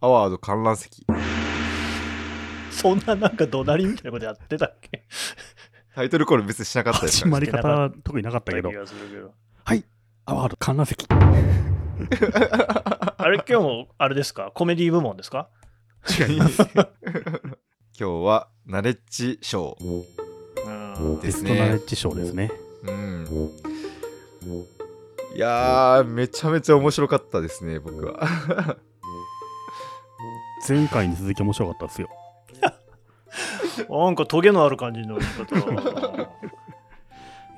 アワード観覧席。そんななんか怒鳴りみたいなことやってたっけ？タイトルコール別にしなかったですから、始まり方は特になかったけど気、がするけどアワード観覧席。あれ今日もあれですか？コメディ部門ですか？違います。今日はナレッジ賞。うんですねベストナレッジ賞ですね。うん。いやー、めちゃめちゃ面白かったですね、僕は。前回に続き面白かったですよ。なんかトゲのある感じの言い方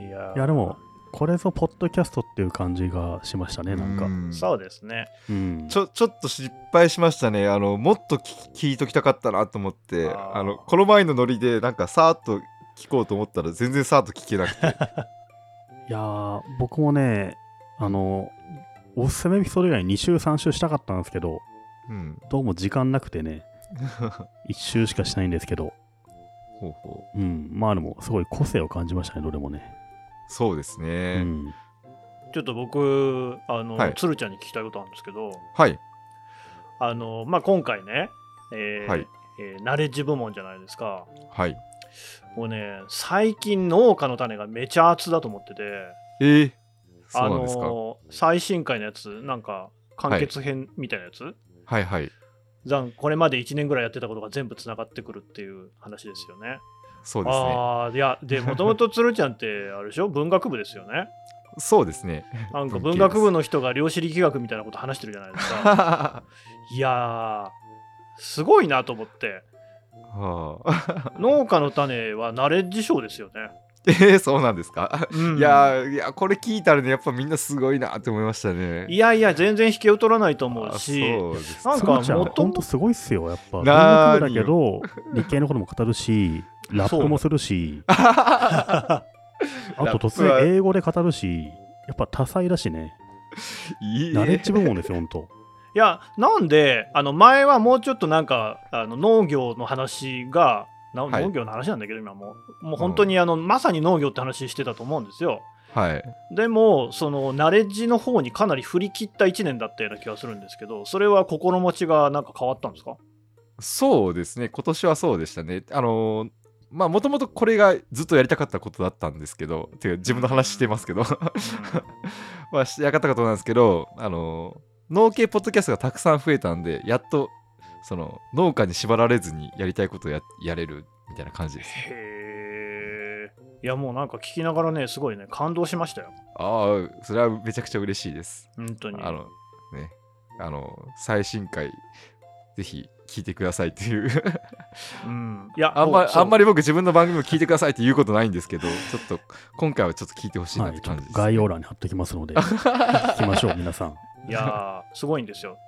いやーいや、でも、これぞポッドキャストっていう感じがしましたね、なんか。うんそうですねうん。ちょちょっと失敗しましたね。あのもっと聞聞いときたかったなと思ってあのこの前のノリでなんかさーっと聞こうと思ったら全然さーっと聞けなくて いやー、僕もね、あの、おすすめエピソード以外に2週、3週したかったんですけど、うん。どうも時間なくてね、1週しかしないんですけど、ほうほう。うん。まあでも、すごい個性を感じましたね、どれもね。そうですうね、ん。ちょっと僕あの、はい。鶴ちゃんに聞きたいことあるんですけどはい。あの、まあ、今回ね、えーはい。えーナレッジ部門じゃないですか。はい。もうね最近農家の種がめちゃ熱だと思ってて。えー、そあうなんですか、の最新回のやつなんか完結編みたいなやつ、はいはいざんこれまで1年ぐらいやってたことが全部つながってくるっていう話ですよね。そうですねああいやで もともと鶴ちゃんってあれでしょ？文学部ですよね。そうですねなんか文学部の人が量子力学みたいなこと話してるじゃないですか。は いやーすごいなと思ってあ 農家の種はナレッジ賞ですよね。えー、そうなんですか、うん。いやーいやこれ聞いたらねやっぱみんなすごいなって思いましたね。いやいや全然引けを取らないと思あうしそうですなんかそうちゃん、もともほんとすごいっすよ。やっぱ、だけど、理系のことも語るし、ラップもするし、あと突然英語で語るし、やっぱ多彩だしね。いい。ナレッジ部門ですよ、ほんと。いやなんであの前はもうちょっとなんかあの農業の話が農業の話なんだけど今もう。もう本当にあの、まさに農業って話してたと思うんですよ。はい。でもそのナレッジの方にかなり振り切った1年だったような気がするんですけどそれは心持ちがなんか変わったんですか？そうですね、今年はそうでしたね。あのーまあ、もともとこれがずっとやりたかったことだったんですけど、てか自分の話してますけど、まあ、しやかったことなんですけど、あのー農系ポッドキャストがたくさん増えたんで、やっと、その、農家に縛られずにやりたいことをややれるみたいな感じです。へえいやもうなんか聞きながらねすごいね感動しましたよああ、それはめちゃくちゃ嬉しいです。本当にあの、ね、あの、最新回、ぜひ聞いてくださいっていう。うんいやあんまあんまり僕自分の番組を聞いてくださいって言うことないんですけど、ちょっと今回はちょっと聞いてほしいなって感じです、概要欄に貼っときますので、聞きましょう、皆さん。いやーすごいんですよ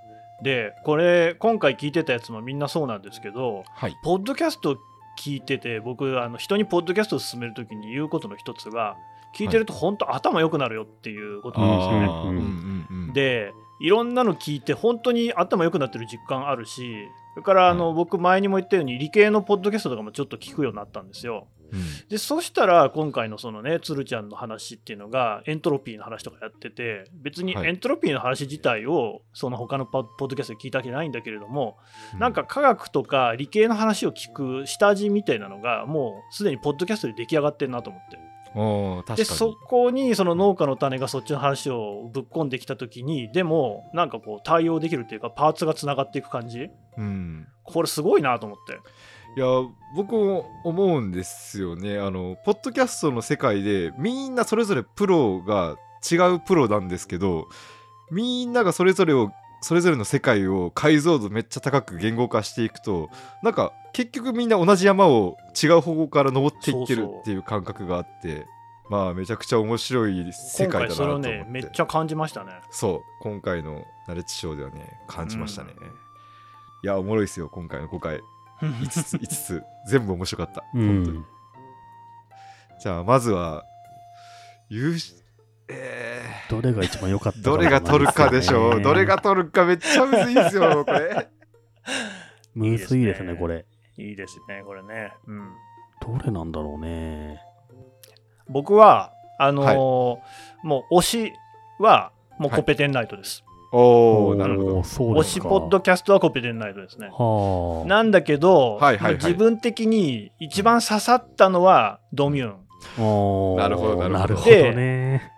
でこれ今回聞いてたやつもみんなそうなんですけどはい。ポッドキャスト聞いてて僕あの人にポッドキャストを進めるときに言うことの一つが聞いてると本当頭良くなるよっていうことなんですよね。うんあーうんうんうん。でいろんなの聞いて本当に頭良くなってる実感あるしそれからあの、僕前にも言ったように理系のポッドキャストとかもちょっと聞くようになったんですよ。うん。でそしたら今回のそのね鶴ちゃんの話っていうのがエントロピーの話とかやってて別にはい。エントロピーの話自体をその他のポッドキャストで聞いたわけないんだけれども、うなんか科学とか理系の話を聞く下地みたいなのがもうすでにポッドキャストで出来上がってるなと思って。でそこにその農家の種がそっちの話をぶっ込んできた時にでもなんかこう対応できるっていうかパーツがつながっていく感じ。うん。これすごいなと思っていや、僕も思うんですよね。あの、ポッドキャストの世界でみんなそれぞれプロが違うプロなんですけど、みんながそれぞれをそれぞれの世界を解像度めっちゃ高く言語化していくとなんか結局みんな同じ山を違う方向から登っていってるっていう感覚があってまあめちゃくちゃ面白い世界だなと思って。ねめっちゃ感じましたね。そう。今回のナレッジショーではね感じましたね、いやおもろいですよ今回の5回5つ5つ。全部面白かった、う本当に。ん。じゃあまずは優勝えどれが一番良かったー、どれが取るかでしょう、どれが取るかめっちゃむずいですよこれ。むずいですね、いいですね。これ。いいですねこれね。うん。どれなんだろうね。僕はあのーもう推しはもうコペテンナイトです、おおなるほど。そう推しですか。ポッドキャストはコペテンナイトですね。はあ。なんだけど、はいはいはい。自分的に一番刺さったのはドミューン。おーなるほどなるほど。ね。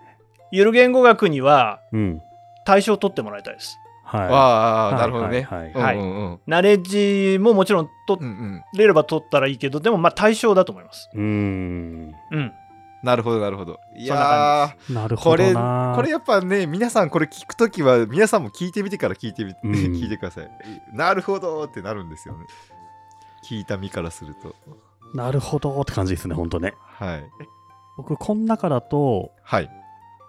ゆる言語学にはうん。対象を取ってもらいたいです。はい。ああなるほどね。はいはい。はいうんうん。うんナレッジももちろん。取れれば取ったらいいけど、でもまあ対象だと思います。うーん。うん。なるほどなるほど。いや感なるほーこれどなこれやっぱね皆さんこれ聞くときは皆さんも聞いてみてから聞いてみて、うん。聞いてください。なるほどってなるんですよね。聞いた身からすると。なるほどって感じですねほんとね。はい。僕この中だとはい。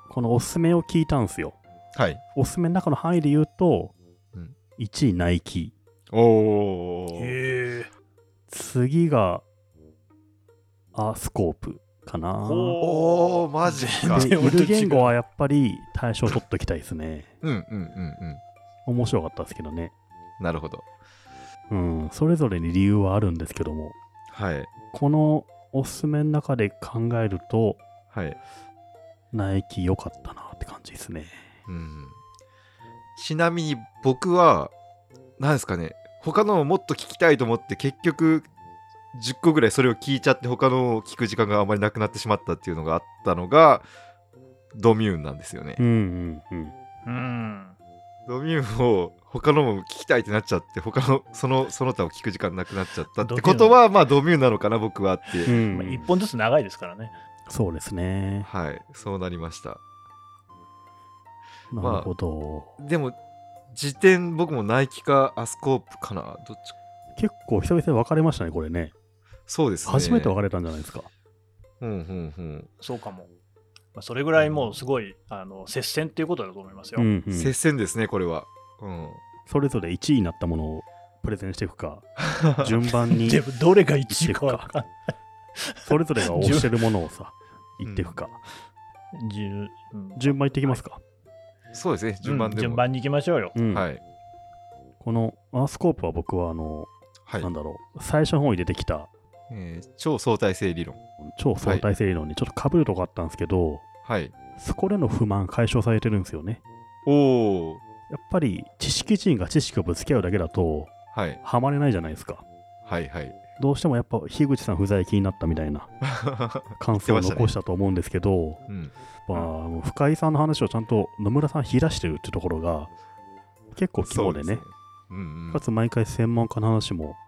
このおすすめを聞いたんですよ。はい。おすすめの中の範囲で言うと、うん。1位ナイキ。おお。次がアースコープかな。おおマジか。でゆる言語はやっぱり対象取っときたいですね。うんうんうん。うん面白かったですけどね。なるほど。うんそれぞれに理由はあるんですけども。はい。このおすすめの中で考えるとはい。ナイキ良かったなって感じですね。うんちなみに僕は何ですかね。他のをもっと聞きたいと思って結局10個ぐらいそれを聞いちゃって他のを聞く時間があまりなくなってしまったっていうのがあったのがドミューンなんですよね。う。んうんうん。うん。ドミューンを他のも聞きたいってなっちゃって他のその その他を聞く時間なくなっちゃったってことはまあドミューンなのかな僕はって、う。ん。まあ、一本ずつ長いですからね。そうですね。はい。そうなりました。なるほど、でも時点僕もナイキかアスコープかなどっち結構久々に分かれましたねこれねそうですね。初めて分かれたんじゃないですか。うんうんうん。そうかも。まあ、それぐらいもうすごいあの接戦っていうことだと思いますよ。うんうん。接戦ですねこれは。うん。それぞれ1位になったものをプレゼンしていくか 順番にでもどれが1位かわかんない。それぞれが推してるものをさ 言っていくか。うん。順番いっていきますか、そうですね順番でも、順番に行きましょうよ。うん。はい。このアースコープは僕はあの、はい。なんだろう最初の方に出てきたえー超相対性理論。超相対性理論にちょっと被るとこあったんですけど、はい。そこでの不満解消されてるんですよね。おおやっぱり知識人が知識をぶつけ合うだけだとはい。ハマれないじゃないですか。はいはい。どうしてもやっぱ樋口さん不在気になったみたいな 感想を残したと思うんですけど、うん。まあ、深井さんの話をちゃんと野村さん引き出してるってところが結構肝でね。うんうん。かつ毎回専門家の話もち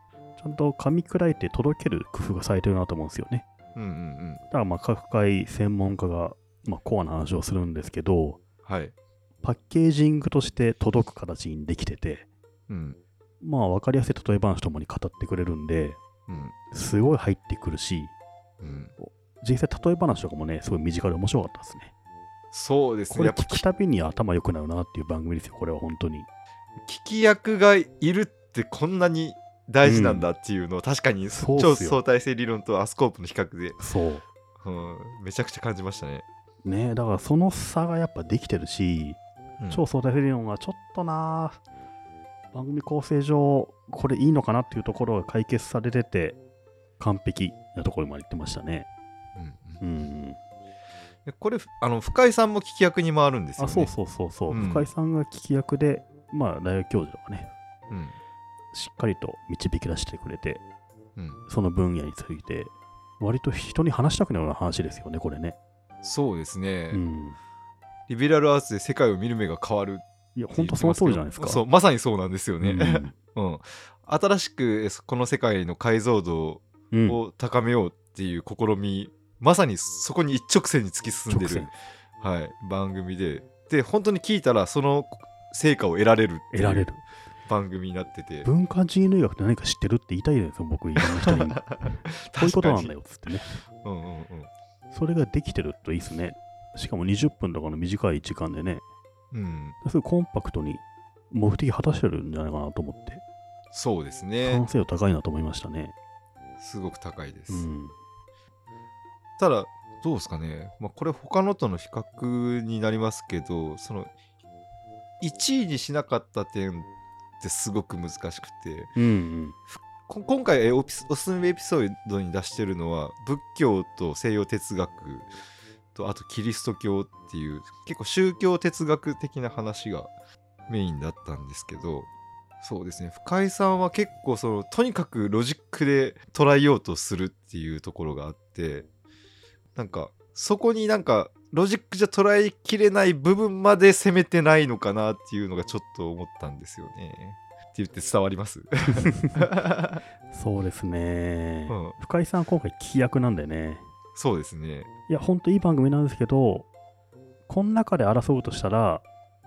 ゃんと噛み砕いて届ける工夫がされてるなと思うんですよね。うんうんうん。だからまあ各回専門家が、まあ、コアな話をするんですけどはい。パッケージングとして届く形にできててうん。まあ分かりやすい例え話ともに語ってくれるんでうん。すごい入ってくるしうん。実際例え話とかもねすごい身近で面白かったですね。そうですこねやっぱれ聞くたびに頭良くなるなっていう番組ですよこれは本当に。聞き役がいるってこんなに大事なんだっていうのを確かに超そうっすよ。相対性理論とアスコープの比較で、そう。うん、めちゃくちゃ感じましたね。ねだからその差がやっぱできてるし、うん。超相対性理論はちょっとな番組構成上これいいのかなっていうところが解決されてて完璧なところまで行ってましたね。うんうん。うん。でこれあの深井さんも聞き役に回るんですよね。あそうそうそうそう、うん。深井さんが聞き役でまあ大学教授とかね。うんしっかりと導き出してくれてうん、その分野について割と人に話したくなるような話ですよねこれね。そうですね、うん。リベラルアーツで世界を見る目が変わるいや本当その通りじゃないですか。そうまさにそうなんですよね。うん。うん。新しくえこの世界の解像度うん。を高めようっていう試み、まさにそこに一直線に突き進んでる直、はい、番組で。で本当に聞いたらその成果を得られる得られる番組になってて。文化人類学って何か知ってるって言いたいですよ僕いろんな人に。こういうことなんだよっつってね。うんうんうん。それができてるといいですね。しかも20分とかの短い時間でね。うん、すごいコンパクトに目的果たしてるんじゃないかなと思って。そうですね。完成度高いなと思いましたね。すごく高いです、うん。ただどうですかね、まあ、これ他のとの比較になりますけどその1位にしなかった点ってすごく難しくて。うんうん。こ今回おすすめエピソードに出してるのは仏教と西洋哲学とあとキリスト教っていう結構宗教哲学的な話がメインだったんですけどそうですね。深井さんは結構そのとにかくロジックで捉えようとするっていうところがあってなんかそこになんかロジックじゃ捉えきれない部分まで攻めてないのかなっていうのがちょっと思ったんですよね。って言って伝わります、そうですね、うん。深井さん今回聞き役なんでね。そうですね。いやほんといい番組なんですけどこの中で争うとしたら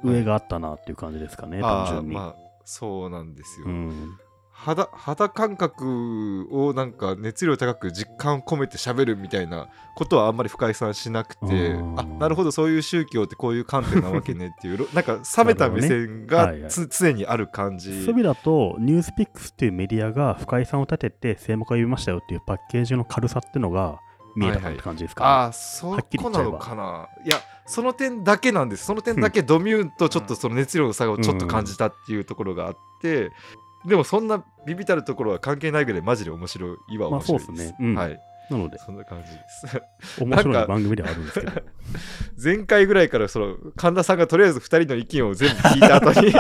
上があったなっていう感じですかね、単ああ純に、まあそうなんですよ。うん、肌肌感覚をなんか熱量高く実感を込めて喋るみたいなことはあんまり深井さんしなくてうん。あなるほどそういう宗教ってこういう観点なわけねっていうろ なんか冷めた目線がね。はいはい。つ常にある感じ。そういう意味だとニュースピックスっていうメディアが深井さんを立てて声目を呼びましたよっていうパッケージの軽さっていうのが見えたかって感じですか、ああそはっきりこな言っちゃえばのかな。いやその点だけなんです。その点だけドミューンとちょっとその熱量の差をちょっと感じたっていうところがあって、でもそんなビビたるところは関係ないぐらいマジで面白い。はまあ面白いです、そうですね。うん。はい。なので。そんな感じです。面白ない番組ではあるんですけど。前回ぐらいからその神田さんがとりあえず2人の意見を全部聞いた後に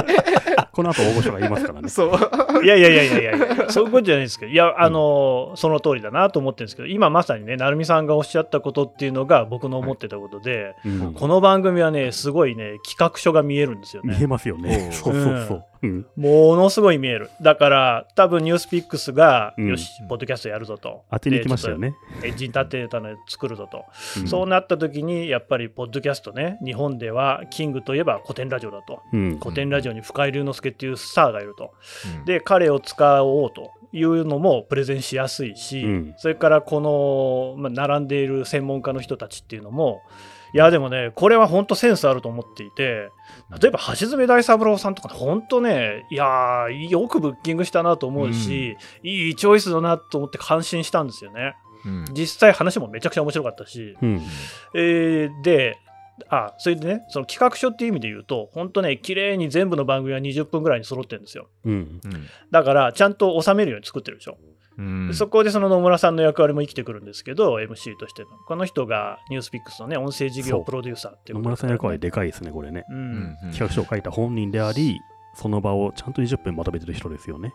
この後大御所が言いますからね。そう。いやいやいやいやいやそういうことじゃないですけど、いや、あの、その通りだなと思ってるんですけど、今まさにね、成美さんがおっしゃったことっていうのが僕の思ってたことで、うん。この番組はね、すごいね、企画書が見えるんですよね。見えますよね。そうそうそう、うん。ものすごい見える。だから、多分ニュースピックスが、うん。よし、ポッドキャストやるぞと。当てに行きましたよね、エンジン立てたの作るぞと。うん。そうなった時に、やっぱり、ポッドキャストね、日本では、キングといえば古典ラジオだと。うん。古典ラジオに深井龍之介っていうスターがいると。うん。で彼を使おうというのもプレゼンしやすいし、うん。それからこの、まあ、並んでいる専門家の人たちっていうのもいやでもねこれは本当センスあると思っていて例えば橋爪大三郎さんとか本当ねいやーよくブッキングしたなと思うし、いいチョイスだなと思って感心したんですよね。うん。実際話もめちゃくちゃ面白かったし、うん。えーであそれでねその企画書っていう意味で言うと本当ね綺麗に全部の番組は20分ぐらいに揃ってるんですよ。うん。うん。だからちゃんと収めるように作ってるでしょ、うん。そこでその野村さんの役割も生きてくるんですけど MC としての。この人がニュースピックスのね音声事業プロデューサーっていう野村さんの役割でかいですねこれね。ううんんうん。企画書を書いた本人でありその場をちゃんと20分まとめてる人ですよね。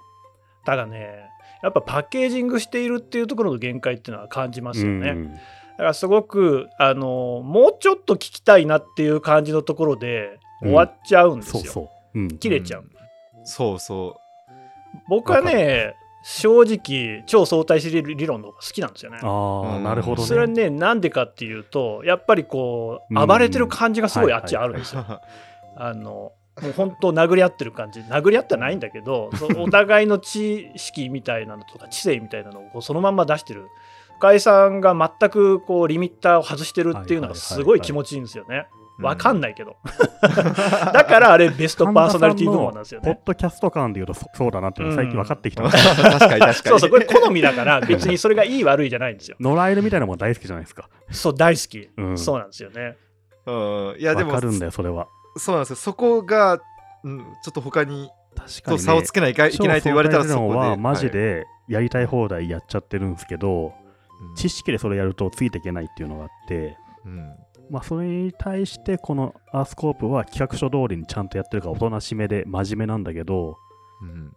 ただねやっぱパッケージングしているっていうところの限界っていうのは感じますよね、うんだからすごくあのもうちょっと聞きたいなっていう感じのところで終わっちゃうんですよ、そうそう、うん、切れちゃう、そうそ僕はね正直超相対性理論の方が好きなんですよね。ああ、うん。なるほどね。それはねなんでかっていうとやっぱりこうん。う暴れてる感じがすごいはいあっちあるんですよ。うあのもう本当殴り合ってる感じ。殴り合ってはないんだけどそう お互いの知識みたいなのとか知性みたいなのをこうそのまんま出してる深井さんが全くこうリミッターを外してるっていうのがすごい気持ちいいんですよね。わかんないけど。だからあれベストパーソナリティ部門なんですよね。ポッドキャスト感で言うとそそうだなっていうのが最近分かってきた、確かに確かにそうそうこれ好みだから別にそれがいい悪いじゃないんですよ。野良犬みたいなもん大好きじゃないですか。そう大好き。うん、そうなんですよね。うんいやでも分かるんだよそれは。そうなんですよそこが、うん、ちょっと他に確と差をつけないかいけないと言われたらそこではマジはいでやりたい放題やっちゃってるんですけど、うん知識でそれやるとついていけないっていうのがあって、うん。まあ、それに対してこのアースコープは企画書通りにちゃんとやってるからおとなしめで真面目なんだけどうん。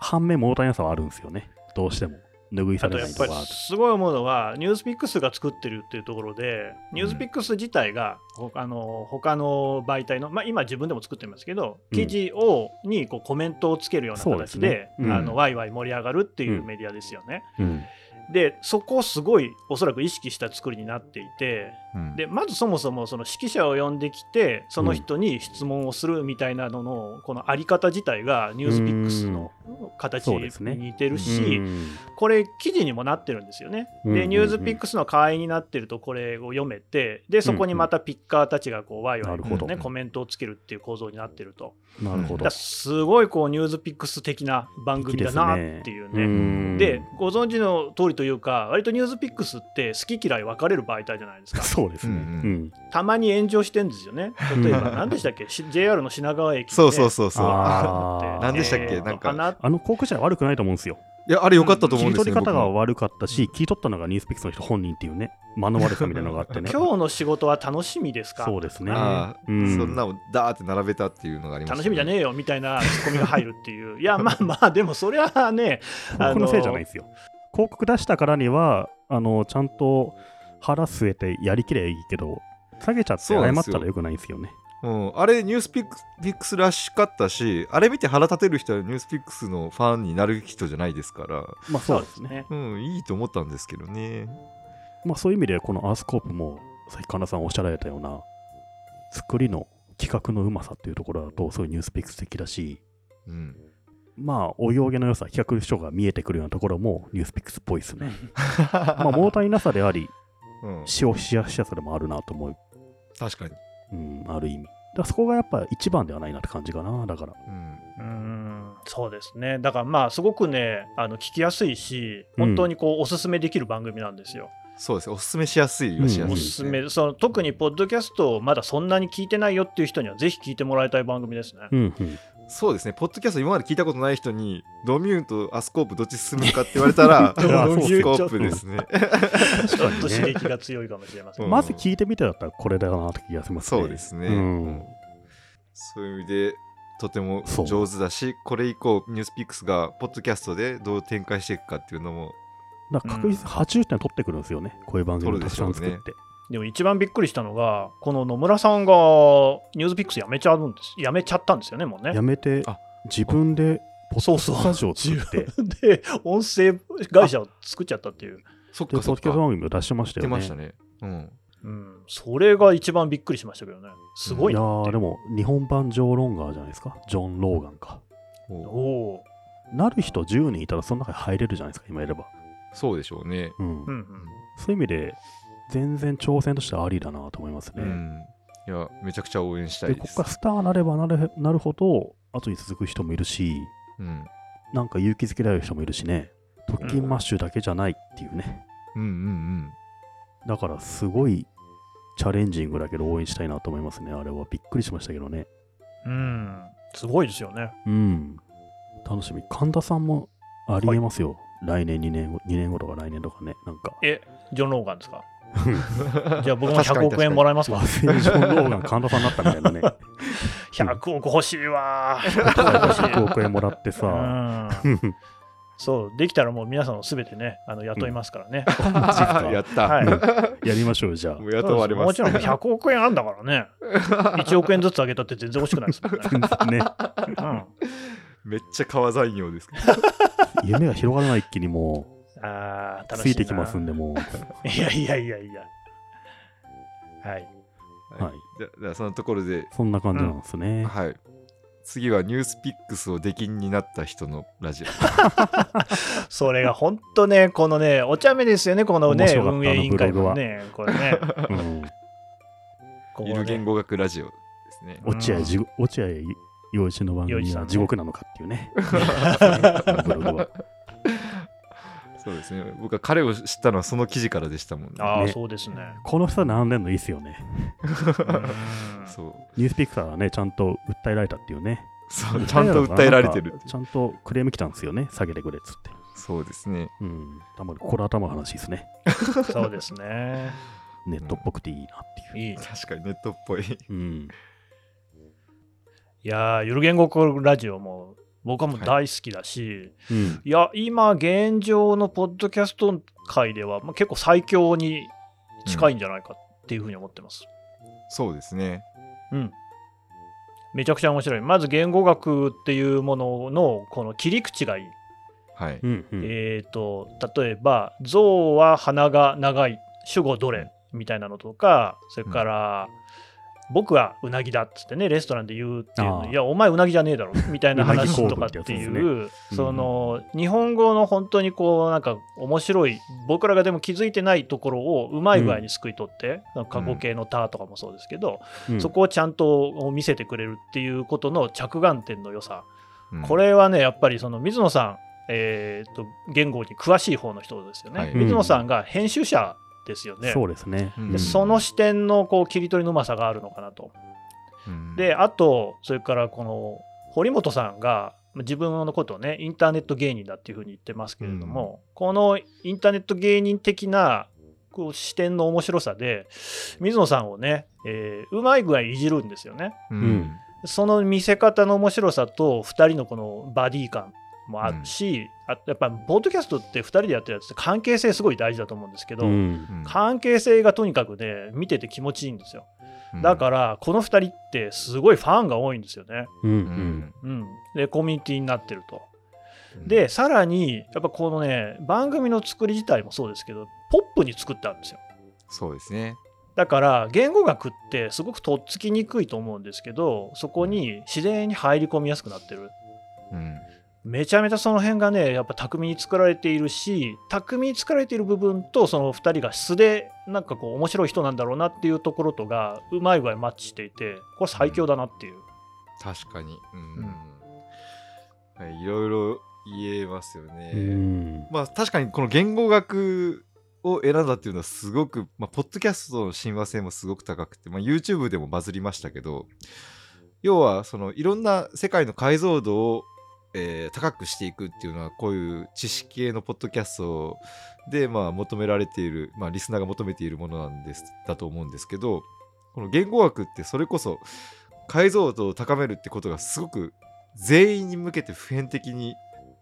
反面物足りなさはあるんですよね。どうしても。拭いされないとこがあるすごい思うのはニュースピックスが作ってるっていうところでニュースピックス自体が、ほあの他の媒体の、まあ、今自分でも作ってますけどうん。記事を、にこうコメントをつけるようなそうででね。うん。あのワイワイ盛り上がるっていううんメディアですよね。うんでそこをすごいおそらく意識した作りになっていてうん。でまずそもそもその指揮者を呼んできてその人に質問をするみたいなののこのあり方自体がニュースピックスの形に似てるし、うんこれ記事にもなってるんですよね。で、ニュースピックスの会員になってるとこれを読めてでそこにまたピッカーたちがこうワイワイ、ね、コメントをつけるっていう構造になってると。なるほど。すごいこうニュースピックス的な番組だなっていうね。うん。でご存知の通りというか割とニュースピックスって好き嫌い分かれる媒体じゃないですか そうですね、ううん。ん。たまに炎上してんですよね。例えば何でしたっけ？し JR の品川駅でそうそうそうそう。何でしたっけ？えーとなんかあの航空車は悪くないと思うんですよ。いやあれ良かったと思うんですよ、切り取り方が悪かったし、切り取ったのがニュースピックスの人本人っていうね、間の悪さみたいなのがあってね。今日の仕事は楽しみですか？そうですね。ああうん。そんなのダーって並べたっていうのがありました、楽しみじゃねえよみたいなツッコミが入るっていう。いや、まあまあ、でもそれはね、広告のせいじゃないですよ。広告出したからには、あのちゃんと腹据えてやりきればいいけど、下げちゃって謝ったらよくないんですよね。うん、あれニュースピックスらしかったしあれ見て腹立てる人はニュースピックスのファンになる人じゃないですから、まあそうですね。ね。うん、いいと思ったんですけどねまあそういう意味で、このアースコープも、さっき神田さんおっしゃられたような、作りの企画のうまさっていうところだと、そういうニュースピックス的だし、うんまあ、お行儀の良さ、企画書が見えてくるようなところもニュースピックスっぽいですね。まあ、物足りなさであり、うん、使用しやすさでもあるなと思う、確かに、うん、ある意味。だそこがやっぱ一番ではないなって感じかな、だから。うん、んそうですね。だからまあ、すごくね、あの聞きやすいし、うん本当にこうおすすめできる番組なんですよ。そうですねおすすめしやすいはしやすいおですすね、すめ、その特にポッドキャストをまだそんなに聞いてないよっていう人には、ぜひ聞いてもらいたい番組ですね。うんうん。そうですね。ポッドキャスト今まで聞いたことない人にドミューンとアスコープどっち進むかって言われたらいやアそうスコープですね。ちょっと刺激が強いかもしれません。う。んまず聞いてみてだったらこれだなって気がしますね。そうですね、うん。そういう意味でとても上手だしこれ以降ニュースピックスがポッドキャストでどう展開していくかっていうのもだ確実に80点取ってくるんですよね。こういう番組をたくさん作って。でも一番びっくりしたのが、この野村さんがニュースピックスやめちゃうんです。やめちゃったんですよね、もうねや。めてあ自分でポッドそうそうスタジオを作って、で、音声会社を作っちゃったっていう。そっかそっかキャスト番組を出してましたよね。出ましたねうんうん、それが一番びっくりしましたけどね。すごいいやなっていうーでも日本版ジョー・ロンガーじゃないですか。ジョン・ローガンか。おうおおなる人10人いたらその中に入れるじゃないですか、今いれば。そうでしょうねうん。ー。うんうん。そういう意味で、全然挑戦としてはありだなと思いますね。うんいやめちゃくちゃ応援したで、いですここからスターなればなるなるほど、後に続く人もいるし、うんなんか勇気づけられる人もいるしね、特勤マッシュだけじゃないっていうね。うんうんだからすごいチャレンジングだけど応援したいなと思いますね。あれはびっくりしましたけどね。うん、すごいですよね。うん。楽しみ。神田さんもありえますよ。来年2年後、2年後とか来年とかね。なんか。え、ジョン・ローガンですか？うんじゃあ僕も100確かに億円もらえますか和製ジョン・ローガン神田さんになったみたいなね。?100 億欲しいわー。欲しい100億円もらってうさ。ん そう、できたらもう皆さんをすべてね、あの雇いますからね。やった、はいやりましょう、じゃあ雇われますもちろん100億円あるんだからね。1億円ずつあげたって全然欲しくないですもんね。ね。うんめっちゃ川残業ですけど 夢が広がらない一気にもああ、う、楽しいな。ついてきますんで、もう。いやいやいやいや。はい。はいじゃじゃあそのところでそんな感じなんですね。はい次はニュースピックスを出禁になった人のラジオ それが本当ね、このね、お茶目ですよね、このね、運営委員会あのね、これね。うん。ここゆる言ね語学ラジオですね落合じご落合陽一の番組は地獄なのかっていうね。ブログはそうですね僕は彼を知ったのはその記事からでしたもんねああ、ねそうですね。この人並んでんのいいっすよね。うんそうニュースピックスはね、ちゃんと訴えられたっていうね。そうちゃんと訴えられてるちゃんとクレーム来たんですよね。下げてくれっつって。そうですねうん。たまに心頭の話ですね。そうですね。ネットっぽくていいなっていう。いい。確かにネットっぽいうん。いやー、ゆる言語学ラジオも僕はもう大好きだし、うん。い、や、今現状のポッドキャスト界では、まあ、結構最強に近いんじゃないかっていうふうに思ってます。そうですねうん。めちゃくちゃ面白い。まず言語学っていうもののこの切り口がいい。はいうん。うん。えっ、と、例えば、象は鼻が長い、主語どれみたいなのとか、それから、僕はうなぎだっつってね、レストランで言うっていうの、いや、お前うなぎじゃねえだろみたいな話とかっていう、すね。その、日本語の本当にこう、なんか面白い、僕らがでも気づいてないところをうまい具合にすくい取って、過去形のタとかもそうですけど、うん。そこをちゃんと見せてくれるっていうことの着眼点の良さ。うん。これはね、やっぱりその水野さん、えーと言語に詳しい方の人ですよね。はい。水野さんが編集者ですよね。そうですね。うんでその視点のこう切り取りのうまさがあるのかなと。うんで、あと、それからこの堀本さんがまあ自分のことをね、インターネット芸人だっていうふうに言ってますけれども、このインターネット芸人的なこう視点の面白さで、水野さんをね、えーうまい具合いじるんですよね。ううんその見せ方の面白さと、2人のこのバディ感もあるし、あやっぱポッドキャストって2人でやってるやつって関係性すごい大事だと思うんですけど、うんうん関係性がとにかくね、見てて気持ちいいんですよ。うんだから、この2人ってすごいファンが多いんですよね。うんううんうん、で、コミュニティになってると。うんで、さらに、やっぱこのね、番組の作り自体もそうですけど、ポップに作ってあるんですよ。そうですねだから、言語学ってすごくとっつきにくいと思うんですけど、そこに自然に入り込みやすくなってる。うんめちゃめちゃその辺がね、やっぱ巧みに作られているし、巧みに作られている部分と、その2人が素で、なんかこう、面白い人なんだろうなっていうところとが、うまい具合マッチしていて、これ最強だなっていう。確かに。うん、い、いろいろ言えますよね、うん。まあ確かにこの言語学を選んだっていうのはすごく、まあ、ポッドキャストの親和性もすごく高くて、まあ、YouTube でもバズりましたけど要はそのいろんな世界の解像度を、えー高くしていくっていうのはこういう知識系のポッドキャストで、まあ、求められている、まあ、リスナーが求めているものなんですだと思うんですけどこの言語学ってそれこそ解像度を高めるってことがすごく全員に向けて普遍的に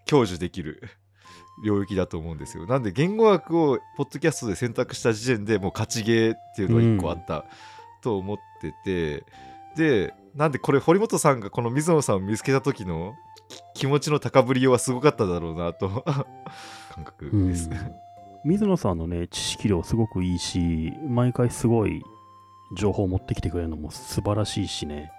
享受できる 領域だと思うんですよ。なんで言語学をポッドキャストで選択した時点でもう勝ちゲーっていうのが1個あったと思ってて、でなんでこれ堀本さんがこの水野さんを見つけた時のき気持ちの高ぶりはすごかっただろうなと 感覚です。うん水野さんのね、知識量すごくいいし、毎回すごい情報を持ってきてくれるのも素晴らしいしね、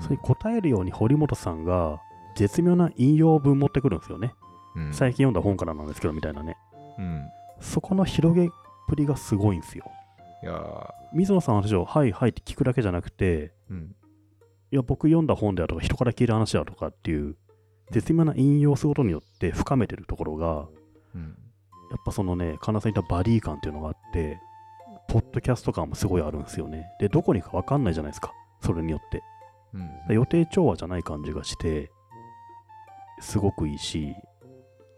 それに答えるように堀本さんが絶妙な引用文持ってくるんですよね。うん最近読んだ本からなんですけど、みたいなね。うんそこの広げっぷりがすごいんですよ。いやー水野さんの話を、はいはいって聞くだけじゃなくて、うんいや、僕読んだ本であるとか、人から聞いた話だとかっていう、絶妙な引用することによって深めてるところが、うんやっぱそのね、神田さん言ったバディ感っていうのがあって、ポッドキャスト感もすごいあるんですよね。で、どこにか分かんないじゃないですか、それによって。うんで予定調和じゃない感じがして、すごくいいし、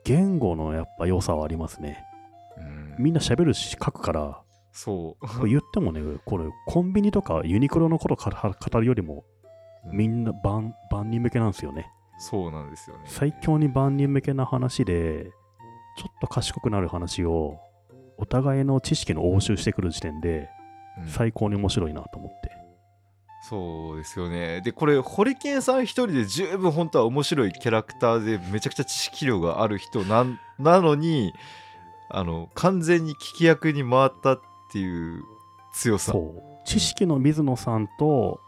言語のやっぱ良さはありますね。うんみんな喋るし書くから、そう言ってもね、これコンビニとかユニクロのことから語るよりも、みんな万万人向けなんですよね。そうなんですよね。最強に万人向けな話で、ちょっと賢くなる話を、お互いの知識の応酬してくる時点で、うん最高に面白いなと思って。そうですよね。で、これ、ホリケンさん一人で十分本当は面白いキャラクターでめちゃくちゃ知識量がある人なんなのに、あの、完全に聞き役に回ったっていう強さ。そう。知識の水野さんと、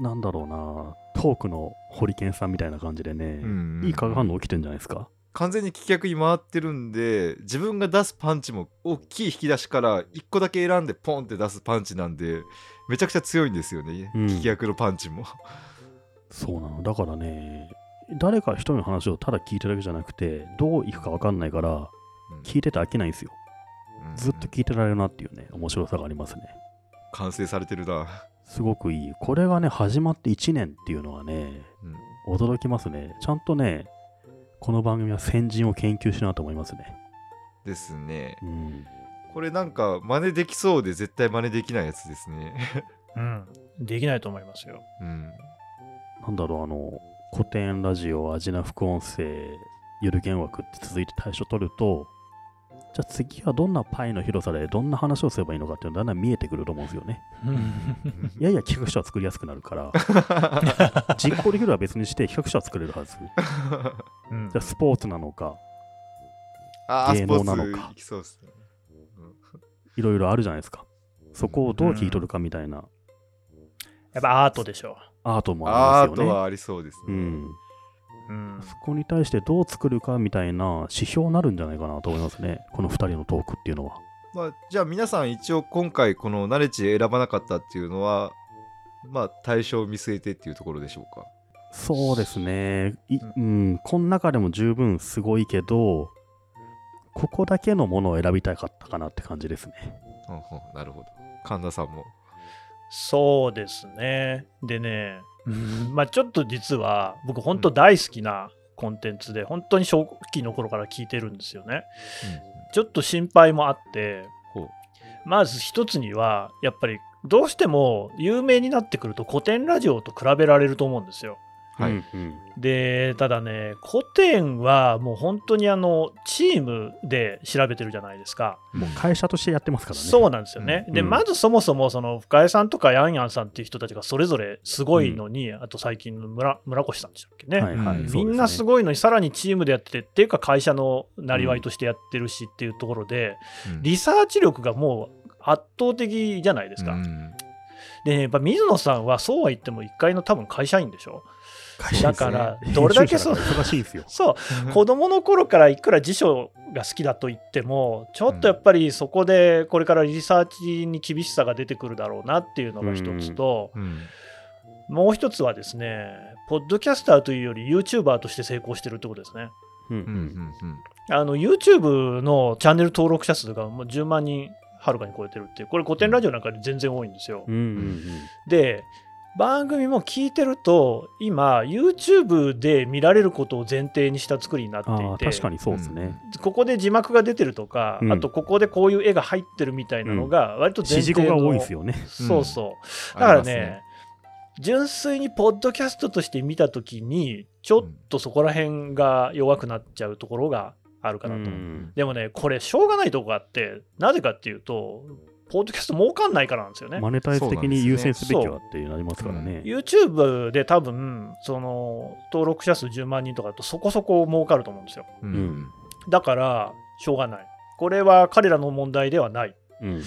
なんだろうな、トークのホリケンさんみたいな感じでね、うんいい化学反応起きてるんじゃないですか？完全に聞き役に回ってるんで自分が出すパンチも大きい引き出しから1個だけ選んでポンって出すパンチなんでめちゃくちゃ強いんですよね、うん聞き役のパンチも。そうなの。だからね、誰か一人の話をただ聞いてるだけじゃなくて、どういくか分かんないから、聞いてて飽きないんですよ。うんずっと聞いてられるなっていうね、面白さがありますね。完成されてるな。すごくいい。これがね、始まって1年っていうのはね、うん驚きますね。ちゃんとね、この番組は先人を研究しなと思いますね。ですね。うん。これなんか真似できそうで絶対真似できないやつですね。うん。できないと思いますよ。うん。なんだろう、あの、古典ラジオ、アジナ副音声、ゆる言枠って続いて対象取ると、じゃあ次はどんなパイの広さでどんな話をすればいいのかっていうのがだんだん見えてくると思うんですよね。いやいや企画書は作りやすくなるから、実行できるのは別にして企画書は作れるはず。うんじゃあスポーツなのか、芸能なのかいろいろあるじゃないですか。そこをどう聞い取るかみたいなやっぱアートでしょアートもアありますよね。ートはありそうですね。うん。う。うん。そこに対してどう作るかみたいな指標になるんじゃないかなと思いますね。この2人のトークっていうのは。まあ、じゃあ皆さん一応今回このナレッジ選ばなかったっていうのはまあ対象を見据えてっていうところでしょうか。そうですね。いうん、この中でも十分すごいけど、ここだけのものを選びたかったかなって感じですね。うんうんなるほど。神田さんも。そうですね。でね、うんまあちょっと実は僕本当大好きなコンテンツで本当に初期の頃から聞いてるんですよね。ちょっと心配もあってまず一つにはやっぱりどうしても有名になってくると古典ラジオと比べられると思うんですよ。はいうんうんでただね古典はもう本当にあのチームで調べてるじゃないですか。もう会社としてやってますからね。そうなんですよね。で、うんうんまずそもそもその深井さんとかヤンヤンさんっていう人たちがそれぞれすごいのに、あと最近の村村越さんでしたっけね。はいはいうんみんなすい。ごいのにさらにチームでやっててっていうか会社のなりわいとしてやってるしっていうところで、うんリサーチ力がもう圧倒的じゃないですか。うんで、ね、やっぱ水野さんはそうは言っても一回の多分会社員でしょ。ね。だからどれだけそう忙しいですよ。そう。子供の頃からいくら辞書が好きだと言ってもちょっとやっぱりそこでこれからリサーチに厳しさが出てくるだろうなっていうのが一つと、うん。もう一つはですねポッドキャスターというより YouTuber として成功してるってことですね。うん。うんうんあの YouTube のチャンネル登録者数がもう10万人はるかに超えてるっていうこれ古典ラジオなんかで全然多いんですよ、うんうん。で番組も聞いてると今 YouTube で見られることを前提にした作りになっていて。あ確かにそうですね。ここで字幕が出てるとか、うん。あとここでこういう絵が入ってるみたいなのが割と前提の、語が多いですよね。そうそう。だからね純粋にポッドキャストとして見たときにちょっとそこら辺が弱くなっちゃうところがあるかなと、うん。でもねこれしょうがないとこがあってなぜかっていうとポッドキャスト儲かんないからなんですよね、マネタイズ的に優先すべきはってなりますからね。YouTube で多分その登録者数10万人とかだとそこそこ儲かると思うんですよ。うん。うん。だからしょうがない。これは彼らの問題ではない。うんうん。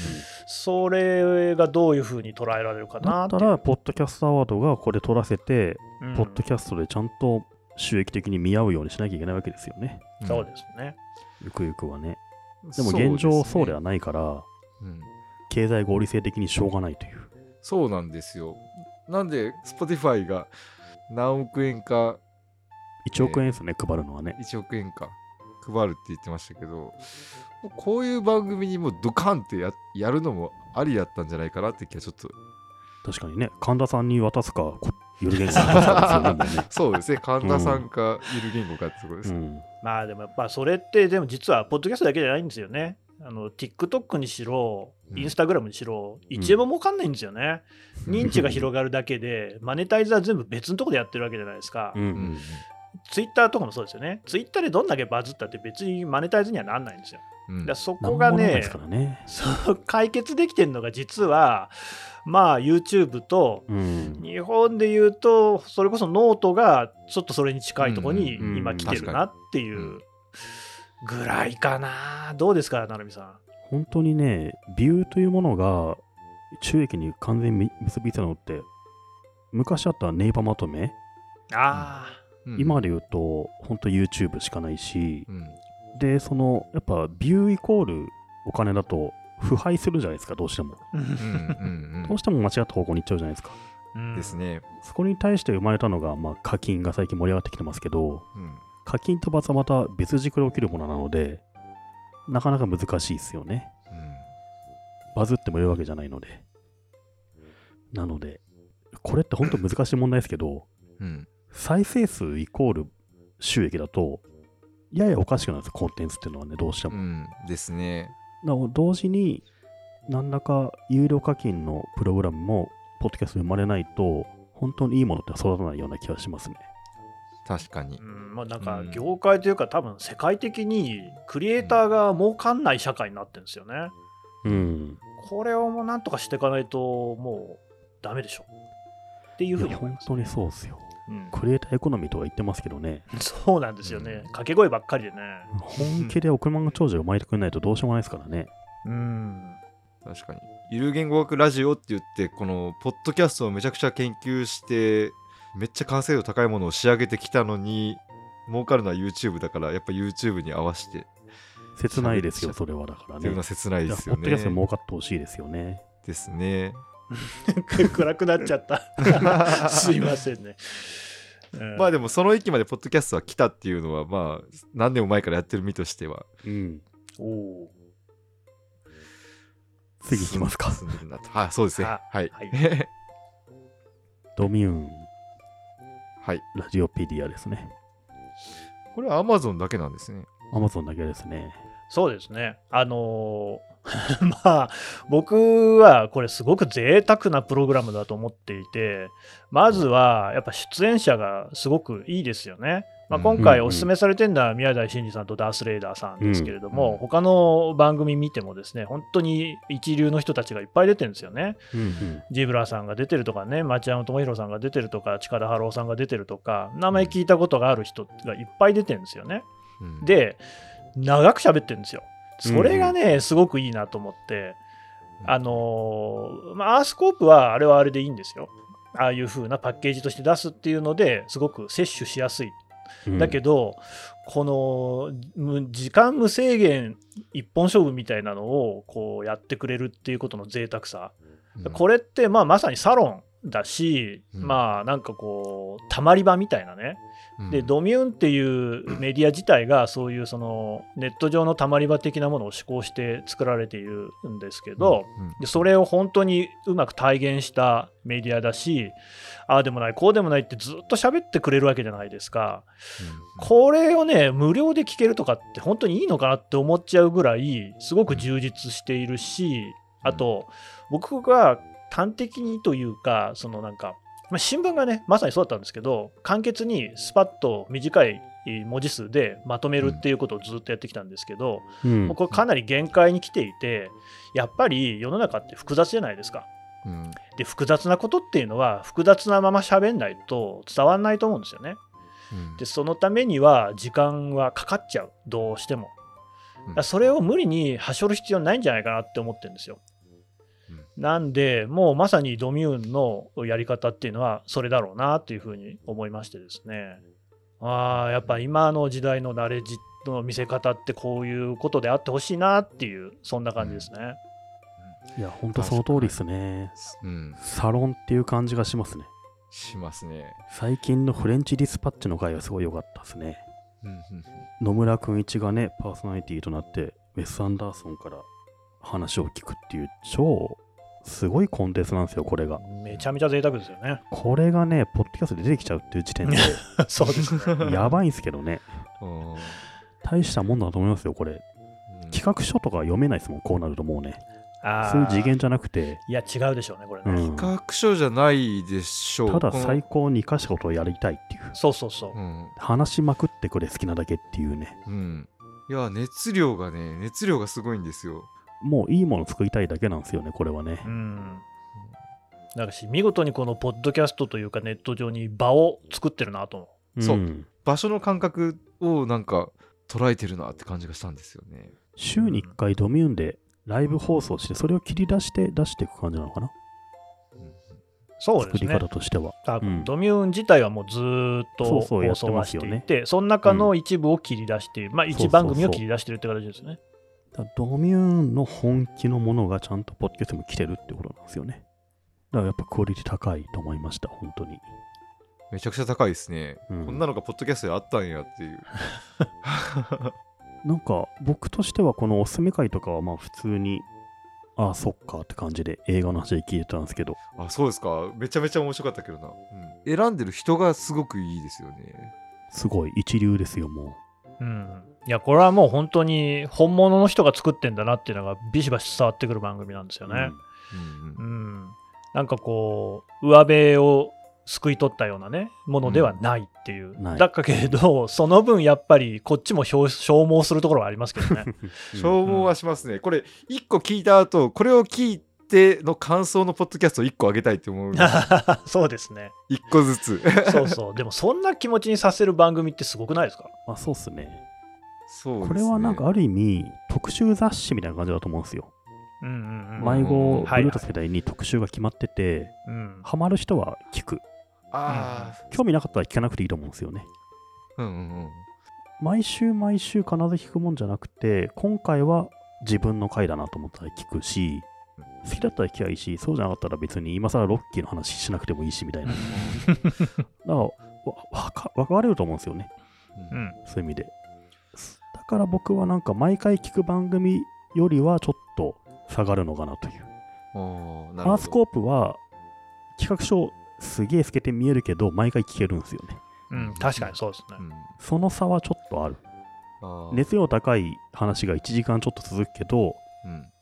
それがどういうふうに捉えられるかだなっいう。ってたら、ポッドキャストアワードがこれ取らせて、うん。ポッドキャストでちゃんと収益的に見合うようにしなきゃいけないわけですよね。そうですね。ゆくゆくはね。でも現状そうではないから、うん経済合理性的にしょうがないという。そうなんですよなんで Spotify が何億円か1億円ですね、配るのはね。1億円か配るって言ってましたけどもうこういう番組にもうドカンってややるのもありだったんじゃないかなって気はちょっと確かにね、神田さんに渡すか、こゆる言語かね。そうですね神田さんかゆる言語かってことです、うんまあでもやっぱそれってでも実はポッドキャストだけじゃないんですよね。あの TikTok にしろ、うんインスタグラムにしろ、1円も儲かんないんですよね。認知が広がるだけで、マネタイズは全部別のところでやってるわけじゃないですか。うんううんんツイッターとかもそうですよね。ツイッターでどんだけバズったって別にマネタイズにはなんないんですよ。うんだからそこがねね。そう解決できてるのが実は、まあ YouTube と、うん。日本で言うと、それこそノートがちょっとそれに近いところにうん今来てるなっていうぐらいかな。どうですか、成美さん？本当にね、ビューというものが収益に完全に結びついたのって、昔あったネイバーまとめ、あうん。今で言うと、本当 YouTube しかないし、うん。で、その、やっぱビューイコールお金だと、腐敗するじゃないですか、どうしても。どうしても間違った方向に行っちゃうじゃないですか。うん。ですね、そこに対して生まれたのが、まあ、課金が最近盛り上がってきてますけど、うん課金と罰はまた別軸で起きるものなので、なかなか難しいですよね。バズってもいいわけじゃないので。なので、これって本当難しい問題ですけど、うん再生数イコール収益だと、ややおかしくなるんですよ、コンテンツっていうのはね、どうしても。うんですねなお同時に、何らか有料課金のプログラムも、ポッドキャストに生まれないと、本当にいいものって育たないような気がしますね。確かにうんまあ、なんかうん業界というか、多分世界的にクリエイターが儲かんない社会になってるんですよね。うん。これをもうなんとかしていかないと、もうダメでしょ。っていうふうに思います。本当にそうですよ。うんクリエイターエコノミーとか言ってますけどね、そうなんですよね。掛け声ばっかりでね。本気で億万長者が生まれてくれないとどうしようもないですからね。うん。確かにゆる言語学ラジオって言ってこのポッドキャストをめちゃくちゃ研究してめっちゃ完成度高いものを仕上げてきたのに儲かるのは YouTube だからやっぱ YouTube に合わせてっ切ないですよ、それはだからね。ていうのは切ないですよポッドキャス儲かってほしいですよね。ですね 暗くなっちゃった。すいませんね。うんまあでもその域までポッドキャストは来たっていうのはまあ何年も前からやってる身としてはうん。おお次行きますか。はいそうですねあはいはい ドミューンはいラジオペディアですね。これは Amazon だけなんですね。Amazon だけですね。そうですね。あのー まあ、僕はこれすごく贅沢なプログラムだと思っていて、まずはやっぱ出演者がすごくいいですよね。まあ、今回おすすめされてるのは宮台真司さんとダース・レイダーさんですけれども、うん他の番組見てもですね、本当に一流の人たちがいっぱい出てるんですよね。うんうん。ジブラさんが出てるとかね、町山智博さんが出てるとか、近田春夫さんが出てるとか、名前聞いたことがある人がいっぱい出てるんですよね。うん、で、長く喋ってるんですよ。それがね、すごくいいなと思って、あのーまあ、アースコープはあれはあれでいいんですよ。ああいう風なパッケージとして出すっていうのですごく摂取しやすい。うんだけど、このむ時間無制限一本勝負みたいなのをこうやってくれるっていうことの贅沢さ。うんこれってまあまさにサロンだし、うんまあなんかこう、たまり場みたいなね。うん。で、ドミューンっていうメディア自体がそういうそのネット上のたまり場的なものを施行して作られているんですけど、でそれを本当にうまく体現したメディアだし、ああでもない、こうでもないってずっと喋ってくれるわけじゃないですか。これをね、無料で聞けるとかって本当にいいのかなって思っちゃうぐらい、すごく充実しているし、あと、僕が端的にというか、そのなんか、まあ、新聞がね、まさにそうだったんですけど、簡潔にスパッと短い文字数でまとめるっていうことをずっとやってきたんですけど、うんもうこれかなり限界に来ていて、やっぱり世の中って複雑じゃないですか。うんで、複雑なことっていうのは、複雑なまま喋んないと伝わんないと思うんですよね。うんで、そのためには時間はかかっちゃう。どうしても。うんだからそれを無理にはしょる必要ないんじゃないかなって思ってるんですよ。うんなんで、もうまさにドミューンのやり方っていうのはそれだろうなっていうふうに思いましてですね。ああ、やっぱ今の時代のナレッジの見せ方ってこういうことであってほしいなっていう、そんな感じですね。いや、ほんとその通りですね。うんサロンっていう感じがしますね。しますね。最近のフレンチディスパッチの回はすごい良かったですね。うんうん野村くん一がね、パーソナリティとなって、ウェス・アンダーソンから話を聞くっていう超すごいコンテンツなんですよ、これが。めちゃめちゃ贅沢ですよね。これがね、ポッドキャストで出てきちゃうっていう時点で、そうですね。やばいんですけどね。うん大したもんだと思いますよ、これ。うん企画書とか読めないですもん、こうなるともうね。あーそういう次元じゃなくて、いや、違うでしょうね、これね。うん、企画書じゃないでしょう。ただ最高に生かしたことをやりたいっていう。そうそうそう。うん話しまくってくれ、好きなだけっていうね。うん。いや、熱量がね、熱量がすごいんですよ。もういいもの作りたいだけなんですよね、これはねう。ん。だし、見事にこのポッドキャストというかネット上に場を作ってるなと。そうん場所の感覚をなんか捉えてるなって感じがしたんですよね。週に1回ドミューンでライブ放送して、それを切り出して出していく感じなのかな、そうですね作り方。としては。多分うんドミューン自体はもうずーっとそうそう放送はしていてその中の一部を切り出して、まあ一番組を切り出してるって形ですね。だからドミューンの本気のものがちゃんとポッドキャストにも来てるってことなんですよね。だからやっぱクオリティ高いと思いました、本当に。めちゃくちゃ高いですね。うんこんなのがポッドキャストであったんやっていう。なんか僕としてはこのおすすめ会とかはまあ普通に、ああ、そっかって感じで映画の話で聞いてたんですけど、あ、そうですか。めちゃめちゃ面白かったけどな。うん選んでる人がすごくいいですよね。すごい一流ですよ、もうん。いや、これはもう本当に本物の人が作ってんだなっていうのがビシバシ伝わってくる番組なんですよう。ね。うんうんうん。なんかこう、上辺をすくい取ったようなね、ものではないっていう。ないだけれど、その分やっぱりこっちも消消耗するところはありますけどね。うん消耗はしますね。これ、1個聞いた後、これを聞いての感想のポッドキャストを1個あげたいって思う。そうですね。1個ずつ。そうそう。でもそんな気持ちにさせる番組ってすごくないですか？あ、そうっすね。そうですね。これはなんかある意味、特集雑誌みたいな感じだと思うんですよ。うんうんうん。迷子ブはいルータスみたいに特集が決まってて、うん。ハマる人は聞く。あ興味なかったら聞かなくていいと思うんですよね。あ、うんうんうん。毎週毎週必ず聞くもんじゃなくて、今回は自分の回だなと思ったら聞くし、好きだったら聞きゃいいし、そうじゃなかったら別に今更ロッキーの話しなくてもいいしみたいな。だから、わわか分かれると思うんですよね。うん。そういう意味で。だから僕はなんか毎回聞く番組よりはちょっと下がるのかなという。アースコープは企画書すげえ透けて見えるけど、毎回聞けるんですよね。うん。確かにそうですねう。んその差はちょっとある。熱量高い話が1時間ちょっと続くけど、うん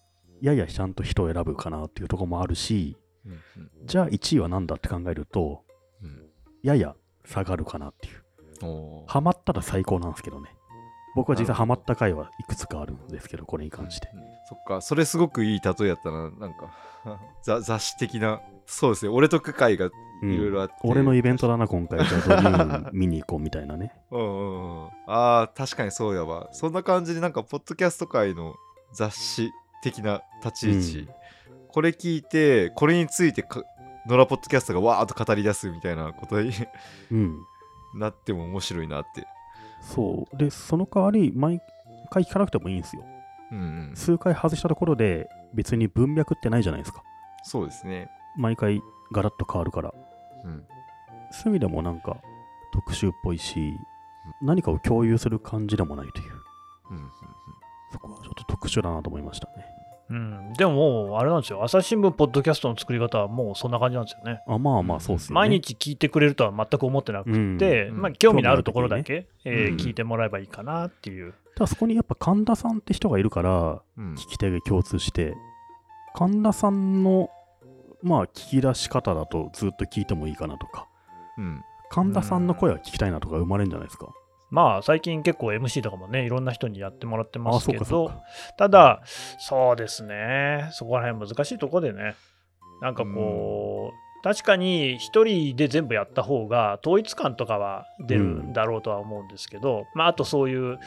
ややちゃんと人を選ぶかなっていうところもあるし、うんうん。じゃあ1位は何だって考えると、うん。やや下がるかなっていう。ハマったら最高なんですけどね。僕は実際ハマった回はいくつかあるんですけど、これに関して。うんそっかそれすごくいい例えやったな。なんか ざ雑誌的な。そうですね。俺と区会がいうんろいろあって、俺のイベントだな、今回。じゃあド見に行こうみたいなね。うんうんうん。あー確かにそうやわ。そんな感じでなんかポッドキャスト界の雑誌的な立ち位置、これ聞いてこれについてか野良ポッドキャストがわーっと語り出すみたいなことにうん。なっても面白いなってそう。で、その代わり、毎回聞かなくてもいいんですよ。うんうん数回外したところで、別に文脈ってないじゃないですか。そうですね毎回ガラッと変わるから。うんそういう意味でもなんか特集っぽいし、何かを共有する感じでもないという。うんうんそこはちょっと特殊だなと思いましたね。うん、でももう、あれなんですよ、朝日新聞、ポッドキャストの作り方はもうそんな感じなんですよね。あまあまあ、そうっすよね。毎日聞いてくれるとは全く思ってなくて、うんまあ、興味のあるところだけ、えーうん聞いてもらえばいいかなっていう。ただそこにやっぱ神田さんって人がいるから、うん聞き手が共通して、神田さんの、まあ、聞き出し方だとずっと聞いてもいいかなとか、うん神田さんの声は聞きたいなとか生まれるんじゃないですか。まあ、最近結構 MC とかもね、いろんな人にやってもらってまあ、すけど、か。ただ、そうですね、そこら辺難しいところでね、なんかこう、確かに一人で全部やった方が統一感とかは出るんだろうとは思うんですけど、まあ、あとそういう、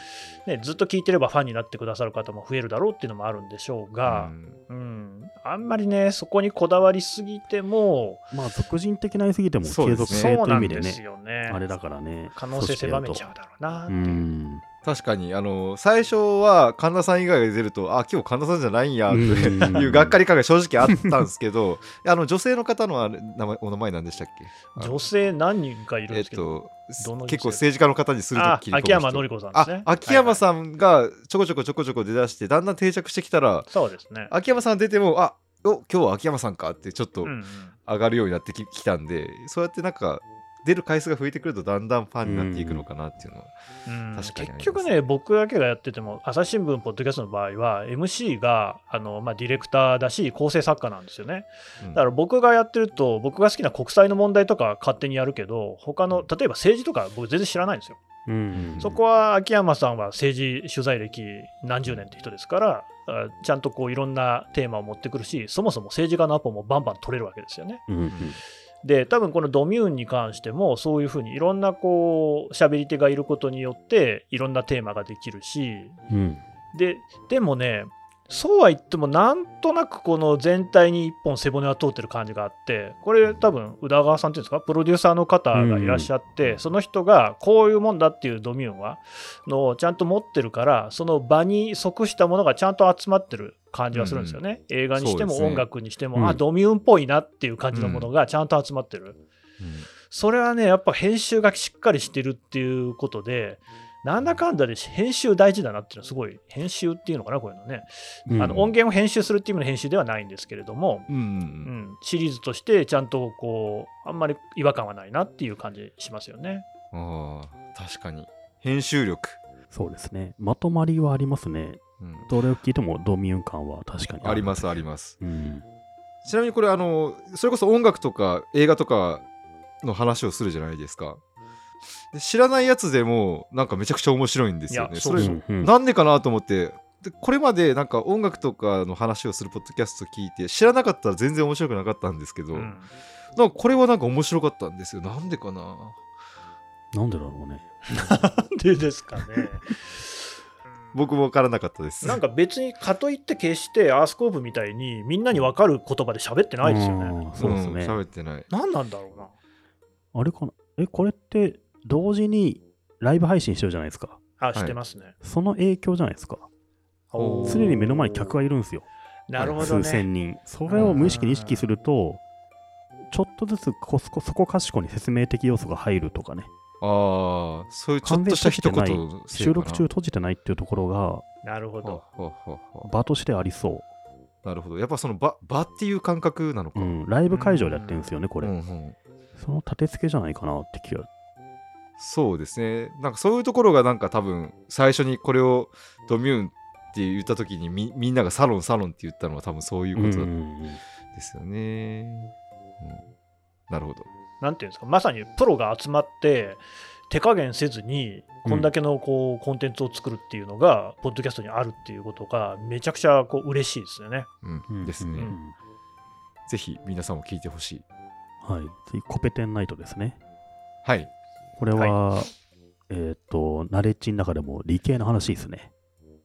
ね、ずっと聞いてればファンになってくださる方も増えるだろうっていうのもあるんでしょうが、うん、あんまりね、そこにこだわりすぎても、まあ、俗人的な言い過ぎても継続性という意味でね、よね。あれだからね。可能性狭めちゃうだろうなってういう。ん。確かにあの最初は神田さん以外が出るとあ今日神田さんじゃないんやってうんいう がっかり感が正直あったんですけど あの女性の方のあれ名前お名前なんでしたっけ？女性何人かいるんえっですけど、とどの女性結構政治家の方にするとあきに秋山紀子さんですね。あ秋山ん、さんがちょこちょこちょこちょこ出だしてだんだん定着してきたらそうですね。秋山さん出てもあお今日は秋山さんかってちょっと上がるようになってききたんでそうやってなんか出る回数が増えてくるとだんだんファンになっていくのかなっていうのはうん確かに結局ね、僕だけがやってても、朝日新聞、ポッドキャストの場合は、MC があの、まあ、ディレクターだし、構成作家なんですよね。うんだから僕がやってると、僕が好きな国際の問題とか勝手にやるけど、他の、例えば政治とか僕全然知らないんですよ。うん。そこは秋山さんは政治取材歴何十年って人ですから、あちゃんとこういろんなテーマを持ってくるし、そもそも政治家のアポもバンバン取れるわけですよね。うんうんで、多分このドミューンに関しても、そういうふうにいろんなこう喋り手がいることによって、いろんなテーマができるし、うん。で、でもね、そうは言っても、なんとなくこの全体に一本背骨は通ってる感じがあって、これ多分宇田川さんっていうんですか、プロデューサーの方がいらっしゃって、その人がこういうもんだっていうドミューンは、のをちゃんと持ってるから、その場に即したものがちゃんと集まってる感じはするんですよね。映画にしても音楽にしても、うん。あ、ドミューンっぽいなっていう感じのものがちゃんと集まってる。それはね、やっぱ編集がしっかりしてるっていうことで、なんだかんだで編集大事だなっていうのはすごい、編集っていうのかな、こういうのね。うんあの音源を編集するっていう意味の編集ではないんですけれども、うんうんうん、シリーズとしてちゃんとこう、あんまり違和感はないなっていう感じしますよね。ああ確かに編集力、そうですね。まとまりはありますね。うんどれを聞いてもドミューン感は確かにありますありますうん。ちなみにこれあのそれこそ音楽とか映画とかの話をするじゃないですかで知らないやつでもなんかめちゃくちゃ面白いんですよね。れそうそううんうん。なんでかなと思って。でこれまでなんか音楽とかの話をするポッドキャスト聞いて知らなかったら全然面白くなかったんですけど、うん。なんかこれはなんか面白かったんですよ。なんでかな。なんでだろうね。なんでですかね。僕も分からなかったです。なんか別にかといって決してアースコープみたいにみんなに分かる言葉で喋ってないですよね。うん。そうですね。ん喋ってない。何なんだろうな。あれかな。え、これって同時にライブ配信してるじゃないですか。あ、いしてますね。その影響じゃないですか。常に目の前に客がいるんですよ。なるほど数ね。千人。それを無意識に意識すると、ちょっとずつこそこそこかしこに説明的要素が入るとかね。ああそういうちょっとした一言収録中閉じてないっていうところがなるほど。はははは場としてありそなるほどやっぱその場場っていう感覚なのか、う。うん。ライブ会場でやってるんですよね、これ。うんうんその立て付けじゃないかなって気が。そうですね。なんかそういうところがなんか多分最初にこれをドミューンって言った時にみみんながサロンサロンって言ったのは多分そういうことですよね、うん。なるほど。なんていうんですか。まさにプロが集まって手加減せずにこんだけのこうコンテンツを作るっていうのが、ポッドキャストにあるっていうことがめちゃくちゃこう嬉しいですよね。ですね、うん。ぜひ皆さんも聞いてほしい。はい。次、コペテンナイトですね。はいこれは、えっ、と、ナレッジの中でも理系の話ですね。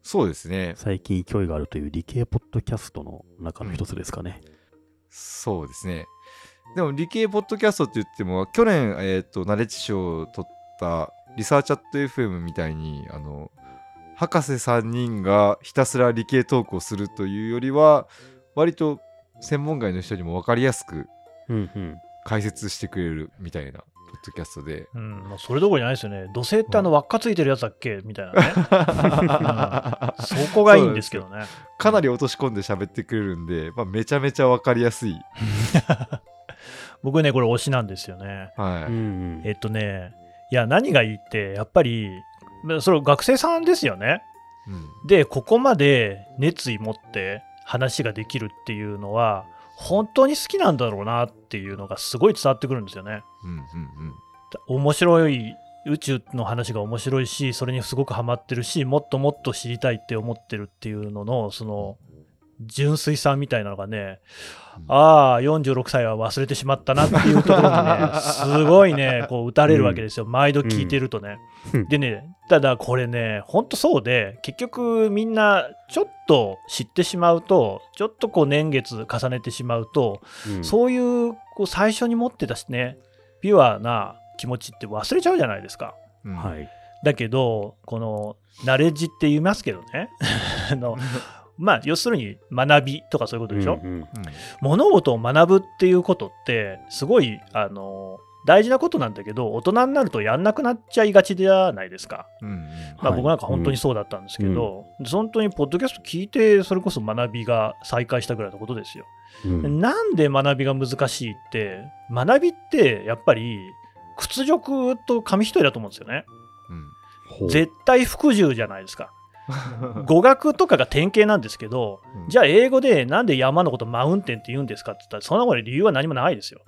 そうですね最近勢いがあるという理系ポッドキャストの中の一つですかね。そうですね。でも理系ポッドキャストって言っても去年、えー、とナレッジ賞を取ったリサーチャット FM みたいにあの博士3人がひたすら理系トークをするというよりは割と専門外の人にも分かりやすくうんうん。解説してくれるみたいなポッドキャストで。うん、もうそれどころじゃないですよね。土星ってあの輪っかついてるやつだっけ？みたいなね。そこがいいんですけどね。かなり落とし込んで喋ってくれるんで、まあ、めちゃめちゃ分かりやすい。僕ね、これ推しなんですよね。はいうんうんえっとね、いや、何がいいって、やっぱり、それ学生さんですよね。うんで、ここまで熱意持って話ができるっていうのは、本当に好きなんだろうなっていうのがすごい伝わってくるんですよね。うんうん面白い宇宙の話が面白いしそれにすごくハマってるしもっともっと知りたいって思ってるっていうののその純粋さみたいなのがね、うん。ああ46歳は忘れてしまったなっていうところにね すごいねこう打たれるわけですよ、毎度聞いてるとね、うん。でねただこれねほんとそうで結局みんなちょっと知ってしまうとちょっとこう年月重ねてしまうとうん。そういうこう最初に持ってたしね、ピュアな気持ちって忘れちゃうじゃないですか。うん。はい。だけど、このナレッジって言いますけどね、あのまあ、要するに学びとかそういうことでしょ、うんうんうん物事を学ぶっていうことって、すごいあの大事なことなんだけど、大人になるとやんなくなっちゃいがちじゃないですか。うんうんまあ、はい僕なんか本当にそうだったんですけど、本当にポッドキャスト聞いて、それこそ学びが再開したぐらいのことですよ。うんなんで学びが難しいって、学びってやっぱり屈辱と紙一重だと思うんですよね。ほう絶対服従じゃないですか。語学とかが典型なんですけど、じゃあ英語でなんで山のことマウンテンって言うんですかって言ったら、そんなこと理由は何もないですよ。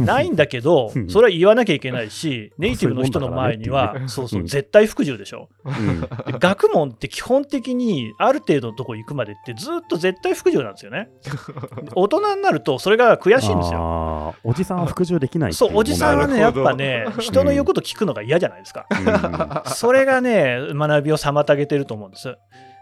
ないんだけどう、んそれは言わなきゃいけないし、ネイティブの人の前には、そうそう、絶対服従でしょ。学問って基本的にある程度のとこ行くまでってずっと絶対服従なんですよね。で 大人になるとそれが悔しいんですよ。おじさんは服従できないそう、おじさんはね、やっぱね、人の言うこと聞くのが嫌じゃないですか。うんそれがね、学びを妨げてると思うんです。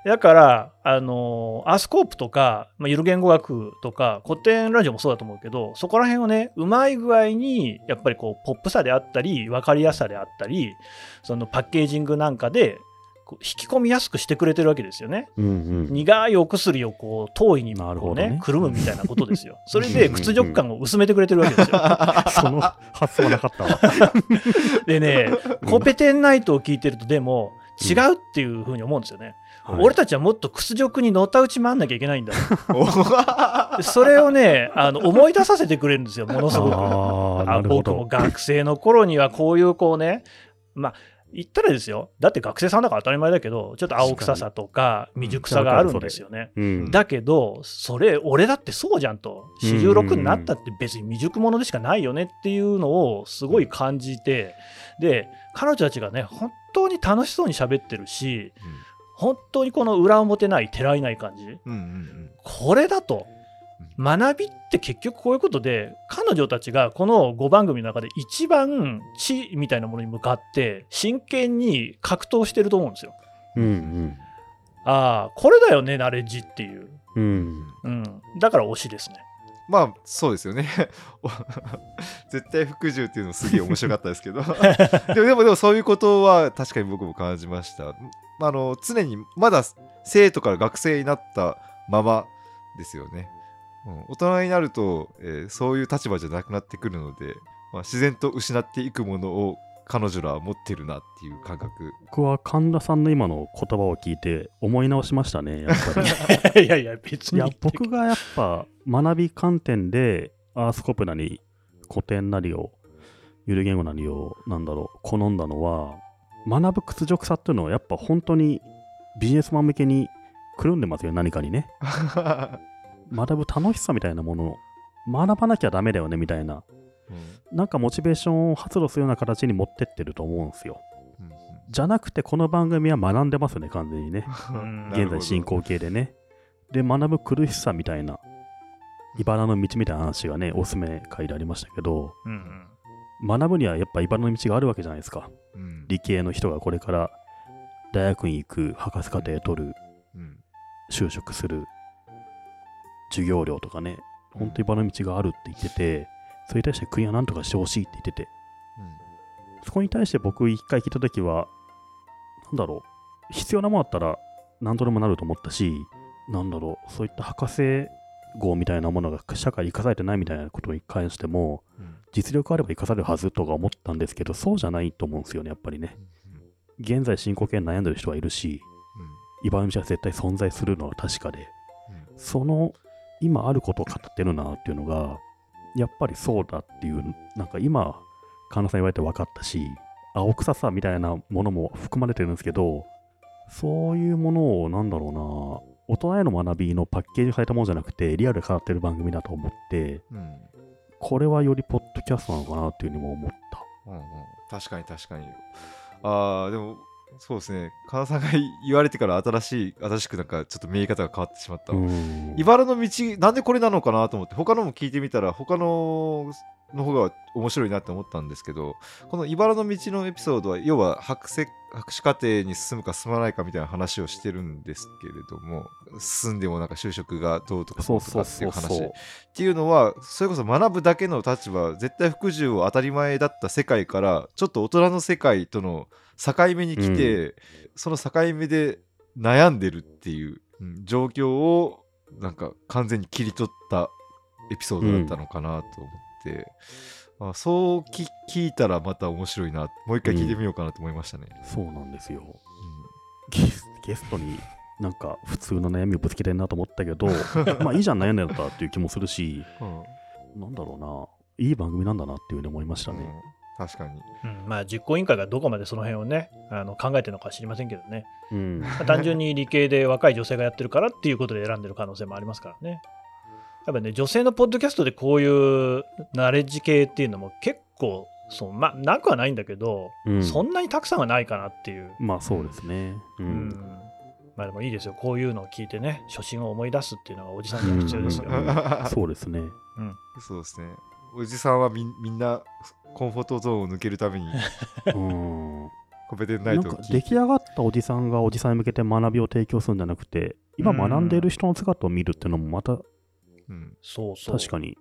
だから、あのアスコープとか、まあ、ゆる言語学とか、古典ラジオもそうだと思うけど、そこら辺をね、うまい具合に、やっぱりこう、ポップさであったり、分かりやすさであったり、そのパッケージングなんかで、引き込みやすくしてくれてるわけですよね。うんうん苦いお薬をこう遠いにこうねねくるむみたいなことですよ。それで屈辱感を薄めてくれてるわけですよ。その発想はなかったわ。でね、コペテンナイトを聞いてると、でも、違うっていうふうに思うんですよね。はい俺たちはもっと屈辱にのたうち回んなきゃいけないんだ。それをね、あの思い出させてくれるんですよ、ものすごく。あ僕もど。学生の頃にはこういうこうね、まあ、言ったらですよ、だって学生さんだから当たり前だけど、ちょっと青臭さとか未熟さがあるんですよね。うんだけど、それ、俺だってそうじゃんと、46になったって別に未熟者でしかないよねっていうのをすごい感じて、で、彼女たちがね、本当に楽しそうに喋ってるし、本当にこの裏表ない、てらいない感じ、うんうんうん。これだと。学びって結局こういうことで彼女たちがこの5番組の中で一番知みたいなものに向かって真剣に格闘してると思うんですよ。うんああこれだよねナレッジっていう、うん。うん。うん、だから推しですね。まあそうですよね。お 絶対服従っていうのすげえ面白かったですけど。でもでもそういうことは確かに僕も感じましたあの常にまだ生徒から学生になったままですよね、うん、大人になると、えーそういう立場じゃなくなってくるので、まあ、自然と失っていくものを彼女らは持ってるなっていう感覚。僕は神田さんの今の言葉を聞いて思い直しましたね、やっぱり。いやいや別に。いや、僕がやっぱ学び観点でアースコプなり古典なりをゆる言語なりを、なんだろう、好んだのは、学ぶ屈辱さっていうのは、やっぱ本当にビジネスマン向けにくるんでますよ、何かにね。学ぶ楽しさみたいなものを、学ばなきゃダメだよね、みたいな。なんかモチベーションを発動するような形に持ってってると思うんですよ。うんうんじゃなくて、この番組は学んでますよね、完全にね。うん現在進行形でね。で、学ぶ苦しさみたいな、茨の道みたいな話がね、おすすめ会でありましたけど、うんうん学ぶにはやっぱ茨の道があるわけじゃないですか。うん。理系の人がこれから大学に行く、博士課程取る、うん。就職する、授業料とかね、本当に茨の道があるって言ってて、それに対して国は何とかしてほしいって言ってて、そこに対して僕一回聞いたときは、なんだろう、必要なものあったら何とでもなると思ったし、なんだろう、そういった博士号みたいなものが社会に生かされてないみたいなことに関しても、うん。実力あれば生かされるはずとか思ったんですけど、そうじゃないと思うんですよね、やっぱりね。現在進行形に悩んでる人はいるし、茨の道は絶対存在するのは確かで、その今あることを語ってるなっていうのが、やっぱりそうだっていう、なんか今、神田さん言われて分かったし、青臭さみたいなものも含まれてるんですけど、そういうものを、なんだろうな、大人への学びのパッケージされたものじゃなくて、リアルで語ってる番組だと思って、うん。うんこれはよりポッドキャストなのかなっていうふうにも思った。うんうん。確かに確かに。ああでもそうですね。金田さんが言われてから新しい新しくなんかちょっと見え方が変わってしまった、うん。茨の道なんでこれなのかなと思って他のも聞いてみたら他のの方が面白いなって思ったんですけどこの茨の道のエピソードは要は博士博士課程に進むか進まないかみたいな話をしてるんですけれども進んでもなんか就職がどうとかそうとかっていう話。っていうのはそれこそ学ぶだけの立場絶対服従を当たり前だった世界からちょっと大人の世界との境目に来て、その境目で悩んでるっていう、うん状況をなんか完全に切り取ったエピソードだったのかなと思って、あそうき聞いたらまた面白いなもう一回聞いてみようかなと思いましたね。そうなんですよ。ゲスゲストになんか普通の悩みをぶつけてんなと思ったけど、まあいいじゃん悩んでんだったらっていう気もするし、うんなんだろうな、いい番組なんだなっていうふうに思いましたね。うん確かに。うんまあ、実行委員会がどこまでその辺をねあの考えてるのか知りませんけどね、うん。ま あ単純に理系で若い女性がやってるからっていうことで選んでる可能性もありますからね。やっぱね、女性のポッドキャストでこういうナレッジ系っていうのも結構、そうまあ、なくはないんだけど、うんそんなにたくさんはないかなっていう。まあそうですね。う。うんんまあでもいいですよ、こういうのを聞いてね、初心を思い出すっていうのがおじさんには必要ですよ。うん そうですね。そうですね。おじさんはみんみんなコンフォートゾーンを抜けるために うん。コペテンナなんかイト出来上がったおじさんがおじさんに向けて学びを提供するんじゃなくて、今学んでいる人の姿を見るっていうのもまたうんそうそう。確かに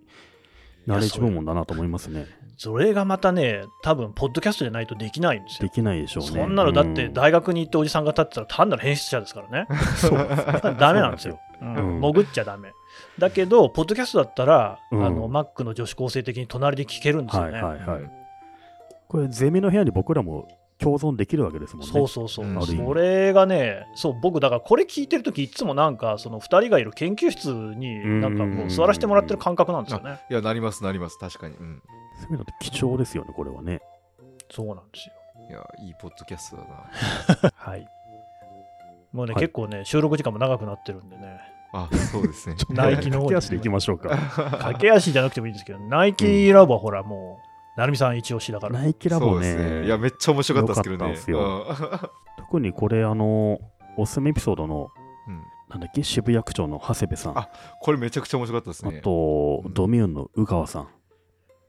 ナレッジ部門だなと思いますね。それがまたね、多分ポッドキャストじゃないとできないんですよ。できないでしょうね。そんなのだってうん大学に行っておじさんが立ってたら単なる編出者ですからね。そうダメなんですよ。潜っちゃダメ。だけど、ポッドキャストだったら、うんあの Mac の女子高生的に隣で聞けるんですよはいね。はいはい。これ、ゼミの部屋に僕らも共存できるわけですもんね。そうそうそう。それがね、そう、僕、だからこれ聞いてるとき、いつもなんか、その2人がいる研究室に、なんかこう、座らせてもらってる感覚なんですよね。いや、なります、なります、確かに。うん。そういう意味だと貴重ですよね、これはね。そうなんですよ。いや、いいポッドキャストだな。はい。もうね、はい結構ね、収録時間も長くなってるんでね、あ、そうですね。ナイキの方に駆け足でいきましょうか。駆け足じゃなくてもいいんですけど、ナイキラボはほら、もう、成美さん一押しだから。ナイキラボそうですね。いや、めっちゃ面白かったですけどね。特にこれ、あの、おすすめエピソードの、うんうんなんだっけ、渋谷区長の長谷部さん。あこれめちゃくちゃ面白かったですあね。と、うんドミューンの宇川さん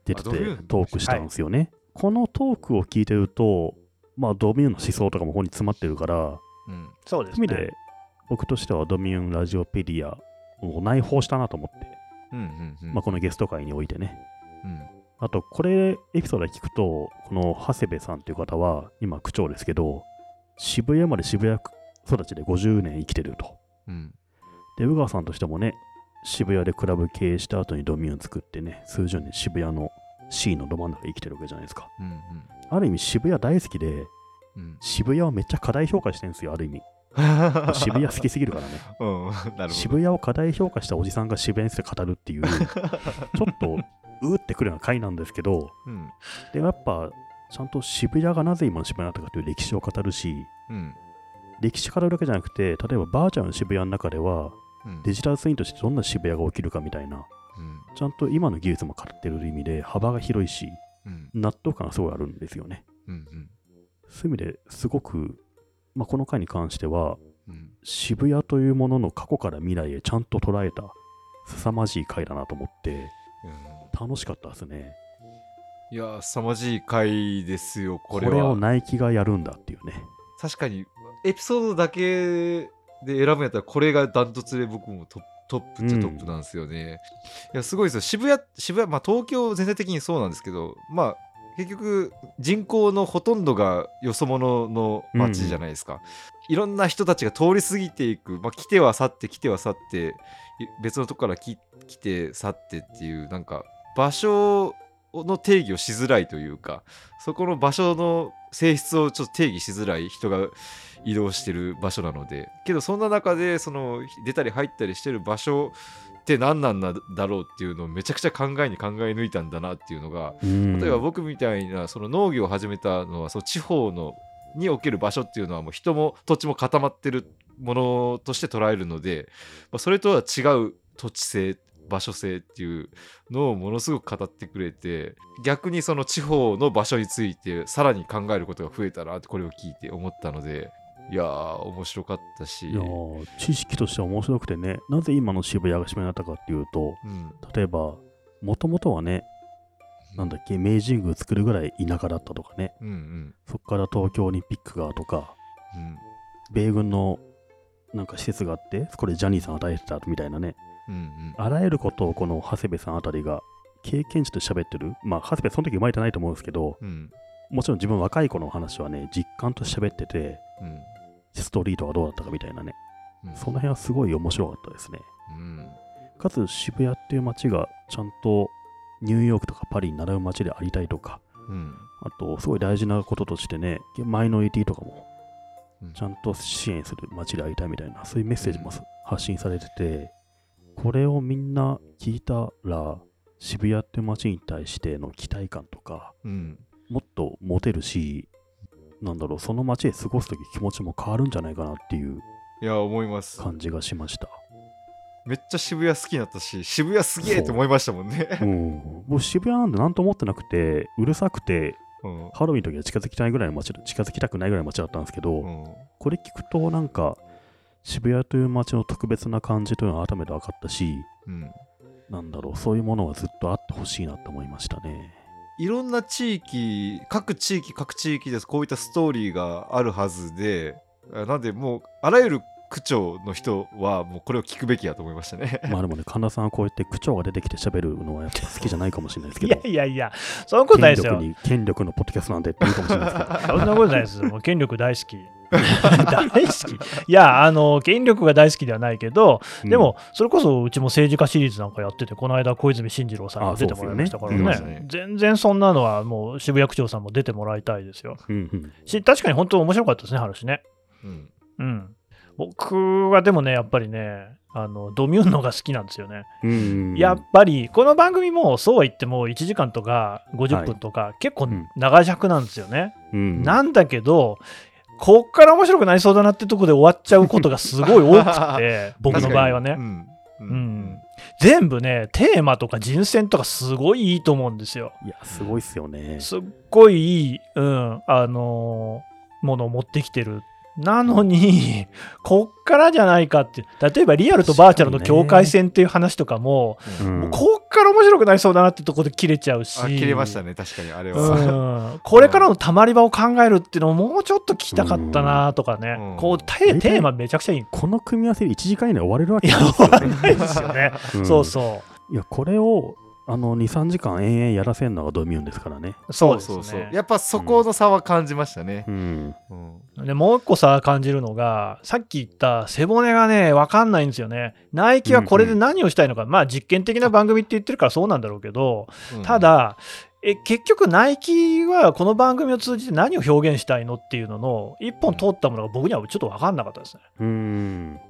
出ててトークしたんですよね。このトークを聞いてると、まあ、ドミューンの思想とかもここに詰まってるから、うん。そうですね。意味で、僕としてはドミューンラジオペディアを内包したなと思って、うんうんうん。まあ、このゲスト会においてね。うんあと、これ、エピソードで聞くと、この長谷部さんという方は、今、区長ですけど、渋谷まで渋谷育ちで50年生きてると。うんで、宇川さんとしてもね、渋谷でクラブ経営した後にドミューン作ってね、数十年渋谷の C のど真ん中で生きてるわけじゃないですか。うんある意味、渋谷大好きで、うん渋谷をめっちゃ過大評価してるんですよ、ある意味。うん。渋谷好きすぎるからね。うん、なるほど。渋谷を過大評価したおじさんが渋谷について語るっていう、ちょっとうーってくるような回なんですけど、うん。でもやっぱ、ちゃんと渋谷がなぜ今の渋谷になったかという歴史を語るし、うん。歴史語るだけじゃなくて、例えばバーチャルの渋谷の中では、うん。デジタルツインとしてどんな渋谷が起きるかみたいな、うん。ちゃんと今の技術も語ってる意味で幅が広いし、うん。納得感がすごいあるんですよね。うんそういう意味ですごく、まあ、この回に関しては、うん。渋谷というものの過去から未来へちゃんと捉えた凄まじい回だなと思ってうん楽しかったですね。いやー凄まじい回ですよここれれはをナイキがやるんだっていうね。確かにエピソードだけで選ぶんやったらこれがダントツで僕もトップトップっちゃトップなんですよね、いやすごいですよ。渋谷渋谷まあ東京全体的にそうなんですけどまあ結局人口のほとんどがよそ者の街じゃないですか、いろんな人たちが通り過ぎていく、まあ、来ては去って来ては去ってい別のとこから来来て去ってっていうなんか場所の定義をしづらいというかそこの場所の性質をちょっと定義しづらい人が移動してる場所なのでけどそんな中でその出たり入ったりしてる場所って何なんだろうっていうのをめちゃくちゃ考えに考え抜いたんだなっていうのがうん。例えば僕みたいなその農業を始めたのはその地方のにおける場所っていうのはもう人も土地も固まってるものとして捉えるので、まあ、それとは違う土地性場所性っていうのをものすごく語ってくれて逆にその地方の場所についてさらに考えることが増えたなってこれを聞いて思ったのでいやー面白かったし。いやー知識としては面白くてね、なぜ今の渋谷が渋谷になったかっていうと、うん。例えば、もともとはね、なんだっけ、明治神宮作るぐらい田舎だったとかね、うんうん。そこから東京オリンピックがとか、うん。米軍のなんか施設があって、これジャニーさん与えてたみたいなね、うんうん。あらゆることをこの長谷部さんあたりが経験値と喋ってる。まあ、長谷部その時生まれてないと思うんですけど、うん。もちろん自分若い子の話はね、実感と喋ってて、うん。ストリートがどうだったかみたいなね、うん。その辺はすごい面白かったですね。うん。かつ渋谷っていう街がちゃんとニューヨークとかパリに習う街でありたいとか、うん。あとすごい大事なこととしてね、マイノリティとかもうん。ちゃんと支援する街でありたいみたいな、そういうメッセージも発信されてて、これをみんな聞いたら、渋谷って街に対しての期待感とか、うん。もっと持てるし、なんだろう、その街で過ごすとき気持ちも変わるんじゃないかなっていういや思います。感じがしました。めっちゃ渋谷好きになったし渋谷すげえって思いましたもんね。うん、僕渋谷なんて何と思ってなくて、うるさくて、うん。ハロウィンの時は近づきたいぐらいの街だ近づきたくないぐらいの街だったんですけど、うん。これ聞くとなんか渋谷という街の特別な感じというのは改めて分かったし、うんなんだろう、そういうものはずっとあってほしいなと思いましたね。いろんな地域各地域各地域でこういったストーリーがあるはずであなんでもうあらゆる区長の人はもうこれを聞くべきやと思いましたね。まあでもね、神田さんはこうやって区長が出てきて喋るのはやっぱ好きじゃないかもしれないですけいど、やいやいや、そんなことないですよ。権力に権力のポッドキャストなんでって言うかもしれないですけど、そんなことないです。もう権力大好き。大好き。いや、あの、権力が大好きではないけど、でも、それこそうちも政治家シリーズなんかやってて、この間、小泉進次郎さんが出てもらいましたからねですよね全然そんなのは、もう渋谷区長さんも出てもらいたいですよ。うん、うんし確かに本当面白かったですね、話ね。うんうん。僕はでもね、やっぱりね、あのドミューンのが好きなんですよね。うんうんやっぱり、この番組もそうは言っても1時間とか50分とか、結構うん長尺なんですよね。うんなんだけど、こっから面白くなりそうだなってとこで終わっちゃうことがすごい多くて、僕の場合はね。うんううんん、全部ね、テーマとか人選とかすごいいいと思うんですよ。いや、すごいっすよね。すっごいいい、うん、あのーものを持ってきてる。なのに、こっからじゃないかって、例えばリアルとバーチャルの境界線っていう話とかも、うんもうこっから面白くなりそうだなってとこで切れちゃうし。あ切れましたね確かにあれは。うん、これからのたまり場を考えるっていうのをもうちょっと聞きたかったなとかね、うんこうテテーマめちゃくちゃいい。この組み合わせで1時間以内終われるわけいや、ないですよね。終わらないですよね。うんそうそいや、これをあの2、3時間延々やらせるのがドミューンですからね。う。そうですそうそうね。やっぱそこの差は感じましたね。うん。うんでもう一個さ、感じるのが、さっき言った背骨がね、わかんないんですよね。ナイキはこれで何をしたいのか、まあ実験的な番組って言ってるからそうなんだろうけど、うんただ、え結局、ナイキはこの番組を通じて何を表現したいのっていうのの一本通ったものが僕にはちょっと分かんなかったですね。うん。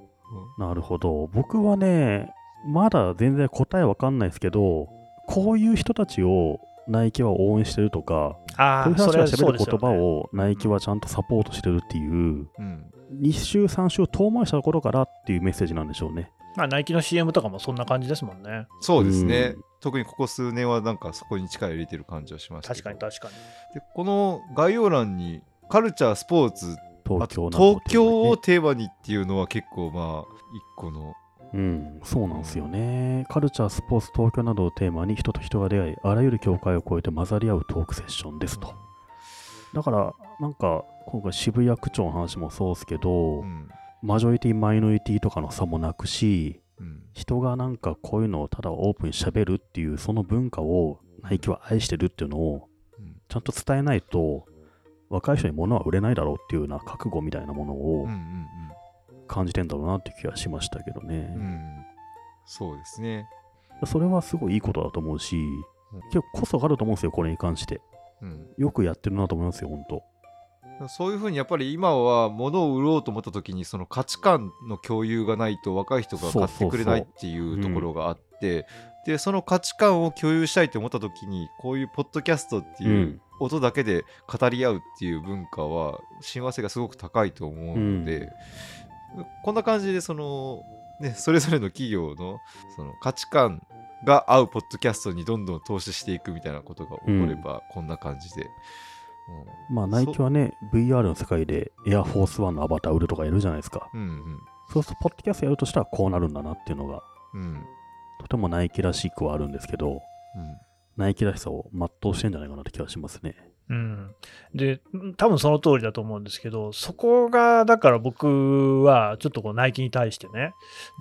なるほど。僕はね、まだ全然答えわかんないですけど、こういう人たちをナイキは応援してるとか、ああ、こういう人たちが喋る言葉。をナイキはちゃんとサポートしてるっていう、うん2週、3週遠回りしたところからっていうメッセージなんでしょうね。まあ、ナイキの CM とかもそんな感じですもんね。そうですね、うん特にここ数年はなんかそこに力入れてる感じはしました確かに確かに。でこの概要欄にカルチャースポーツあ東京となど東京をテーマにっていうのは結構まあ一個のいうん、そうなんですよね。カルチャー、スポーツ、東京などをテーマに人と人が出会い、あらゆる境界を越えて混ざり合うトークセッションですと。だから、なんか、今回渋谷区長の話もそうですけど、うん。マジョリティ、マイノリティとかの差もなくし、うん。人がなんかこういうのをただオープンに喋るっていうその文化をナイキは愛してるっていうのをうん。ちゃんと伝えないと若い人に物は売れないだろうっていうような覚悟みたいなものをうんうん感じてんだろうなって気がしましたけどね、うん。うんそうですね。それはすごいいいことだと思うし結構こそがあると思うんですよこれに関して。うん。よくやってるなと思いますよ本当そういうふうにやっぱり今は物を売ろうと思った時にその価値観の共有がないと若い人が買ってくれないっていうところがあってでその価値観を共有したいと思った時にこういうポッドキャストってういうん音だけで語り合うっていう文化は親和性がすごく高いと思うので、こんな感じでその、ね、それぞれの企業のその価値観が合うポッドキャストにどんどん投資していくみたいなことが起これば、こんな感じで。うん。まあナイキはね VR の世界でエアフォースワンのアバター売るとかやるじゃないですか。うんうん。そうするとポッドキャストやるとしたらこうなるんだなっていうのがうん。とてもナイキらしくはあるんですけどうん。ナイキらしさを全うしてんじゃないかなって気がしますね。うん、で多分その通りだと思うんですけどそこがだから僕はちょっとこうナイキに対してね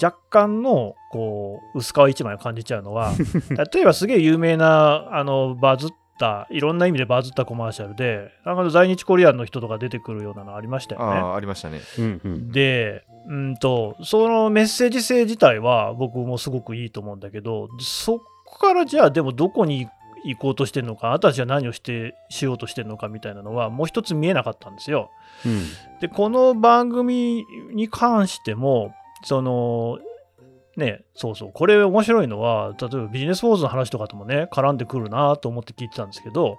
若干のこう薄皮一枚を感じちゃうのは 例えばすげえ有名なあのバズったいろんな意味でバズったコマーシャルでなんか在日コリアンの人とか出てくるようなのありましたよね。ああありましたね。うんうん、で、うんと、そのメッセージ性自体は僕もすごくいいと思うんだけど、そこからじゃあでもどこに行こうとしてるのか、あなたたちは何をしてしようとしてるのかみたいなのはもう一つ見えなかったんですよ。うん。で、この番組に関しても、その、ね、そうそう、これ面白いのは、例えばビジネスフォーズの話とかともね、絡んでくるなと思って聞いてたんですけど、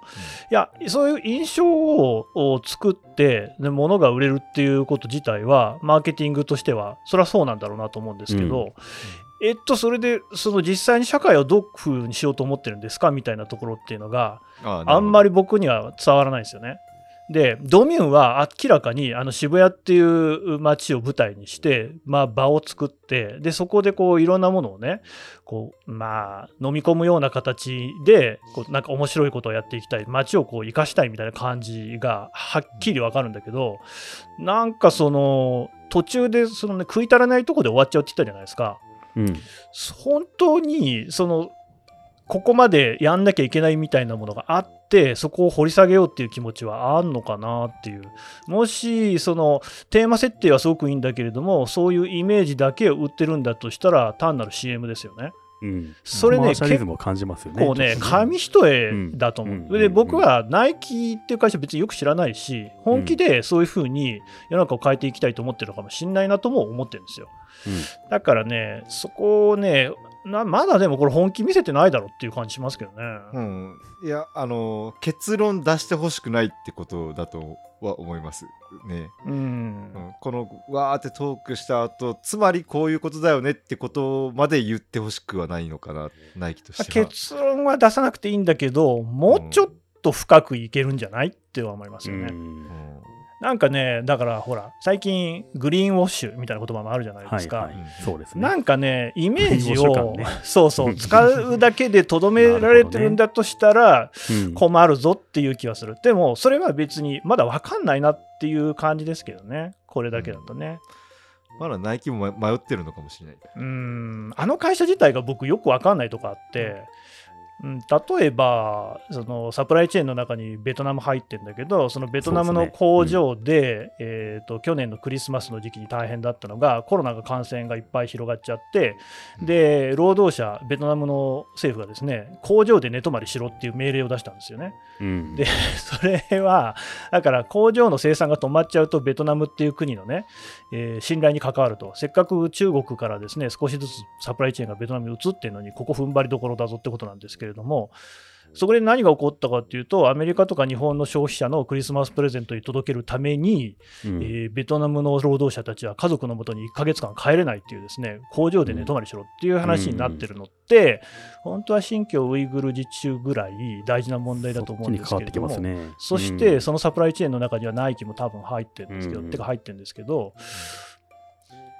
いや、そういう印象をを作って、で物が売れるっていうこと自体は、マーケティングとしては、それはそうなんだろうなと思うんですけど、えっと、それで、その実際に社会をどういうふうにしようと思ってるんですかみたいなところっていうのが、ああんまり。り僕には伝わらないんですよね。で、ドミューンは明らかにあの渋谷っていう街を舞台にして、まあ、場を作って、で、そこでこういろんなものをね、こう、まあ、飲み込むような形で、こうなんか面白いことをやっていきたい、街をこう生かしたいみたいな感じがはっきりわかるんだけど、なんかその、途中でそのね、食い足らないとこで終わっちゃうって言ったじゃないですか。うん本当にそのここまでやんなきゃいけないみたいなものがあってそこを掘り下げようっていう気持ちはあんのかなっていうもしそのテーマ設定はすごくいいんだけれどもそういうイメージだけを売ってるんだとしたら単なる CM ですよね。うん、それねシャリズムを感じますよね。こうね紙一重だと思う。うんでうん僕はナイキっていう会社別によく知らないし本気でそういうふうに世の中を変えていきたいと思ってるのかもしれないなとも思ってるんですよ。だからね、そこをねな、まだでもこれ本気見せてないだろうっていう感じしますけどね。うん、いやあの結論出してほしくないってことだとは思います。ね、うん。う。ん、このわーってトークした後つまりこういうことだよねってことまで言ってほしくはないのかな。ナイキとしては。結論は出さなくていいんだけど、もうちょっと深くいけるんじゃないっては思いますよね。うん。うんなんかね、だからほら、最近グリーンウォッシュみたいな言葉もあるじゃないですか。はいはい、そうですね。なんかね、イメージを、感ねそうそう、使うだけでとどめられてるんだとしたら、うん困るぞっていう気はする。でも、それは別にまだ分かんないなっていう感じですけどね。これだけだとね。まだナイキも迷ってるのかもしれないうん、あの会社自体が僕よく分かんないとこあって、うん、例えばそのサプライチェーンの中にベトナム入ってるんだけどそのベトナムのそうですね。工場でえーと去年のクリスマスの時期に大変だったのがコロナが感染がいっぱい広がっちゃってで労働者ベトナムの政府がですね工場で寝泊まりしろっていう命令を出したんですよね。うん。でそれはだから工場の生産が止まっちゃうとベトナムっていう国のね、えー信頼に関わると。せっかく中国からですね少しずつサプライチェーンがベトナムに移ってるのにここ踏ん張りどころだぞってことなんですけけれども、そこで何が起こったかっていうと、アメリカとか日本の消費者のクリスマスプレゼントに届けるために、うん。えーベトナムの労働者たちは家族のもとに1ヶ月間帰れないっていうですね、工場で寝泊まりしろっていう話になってるのって、本当は新疆ウイグル自治州ぐらい大事な問題だと思うんですけれども、そっちに変わってきますね。そして、うん。そのサプライチェーンの中にはナイキも多分入ってるんですけど、うん。てか入ってるんですけど、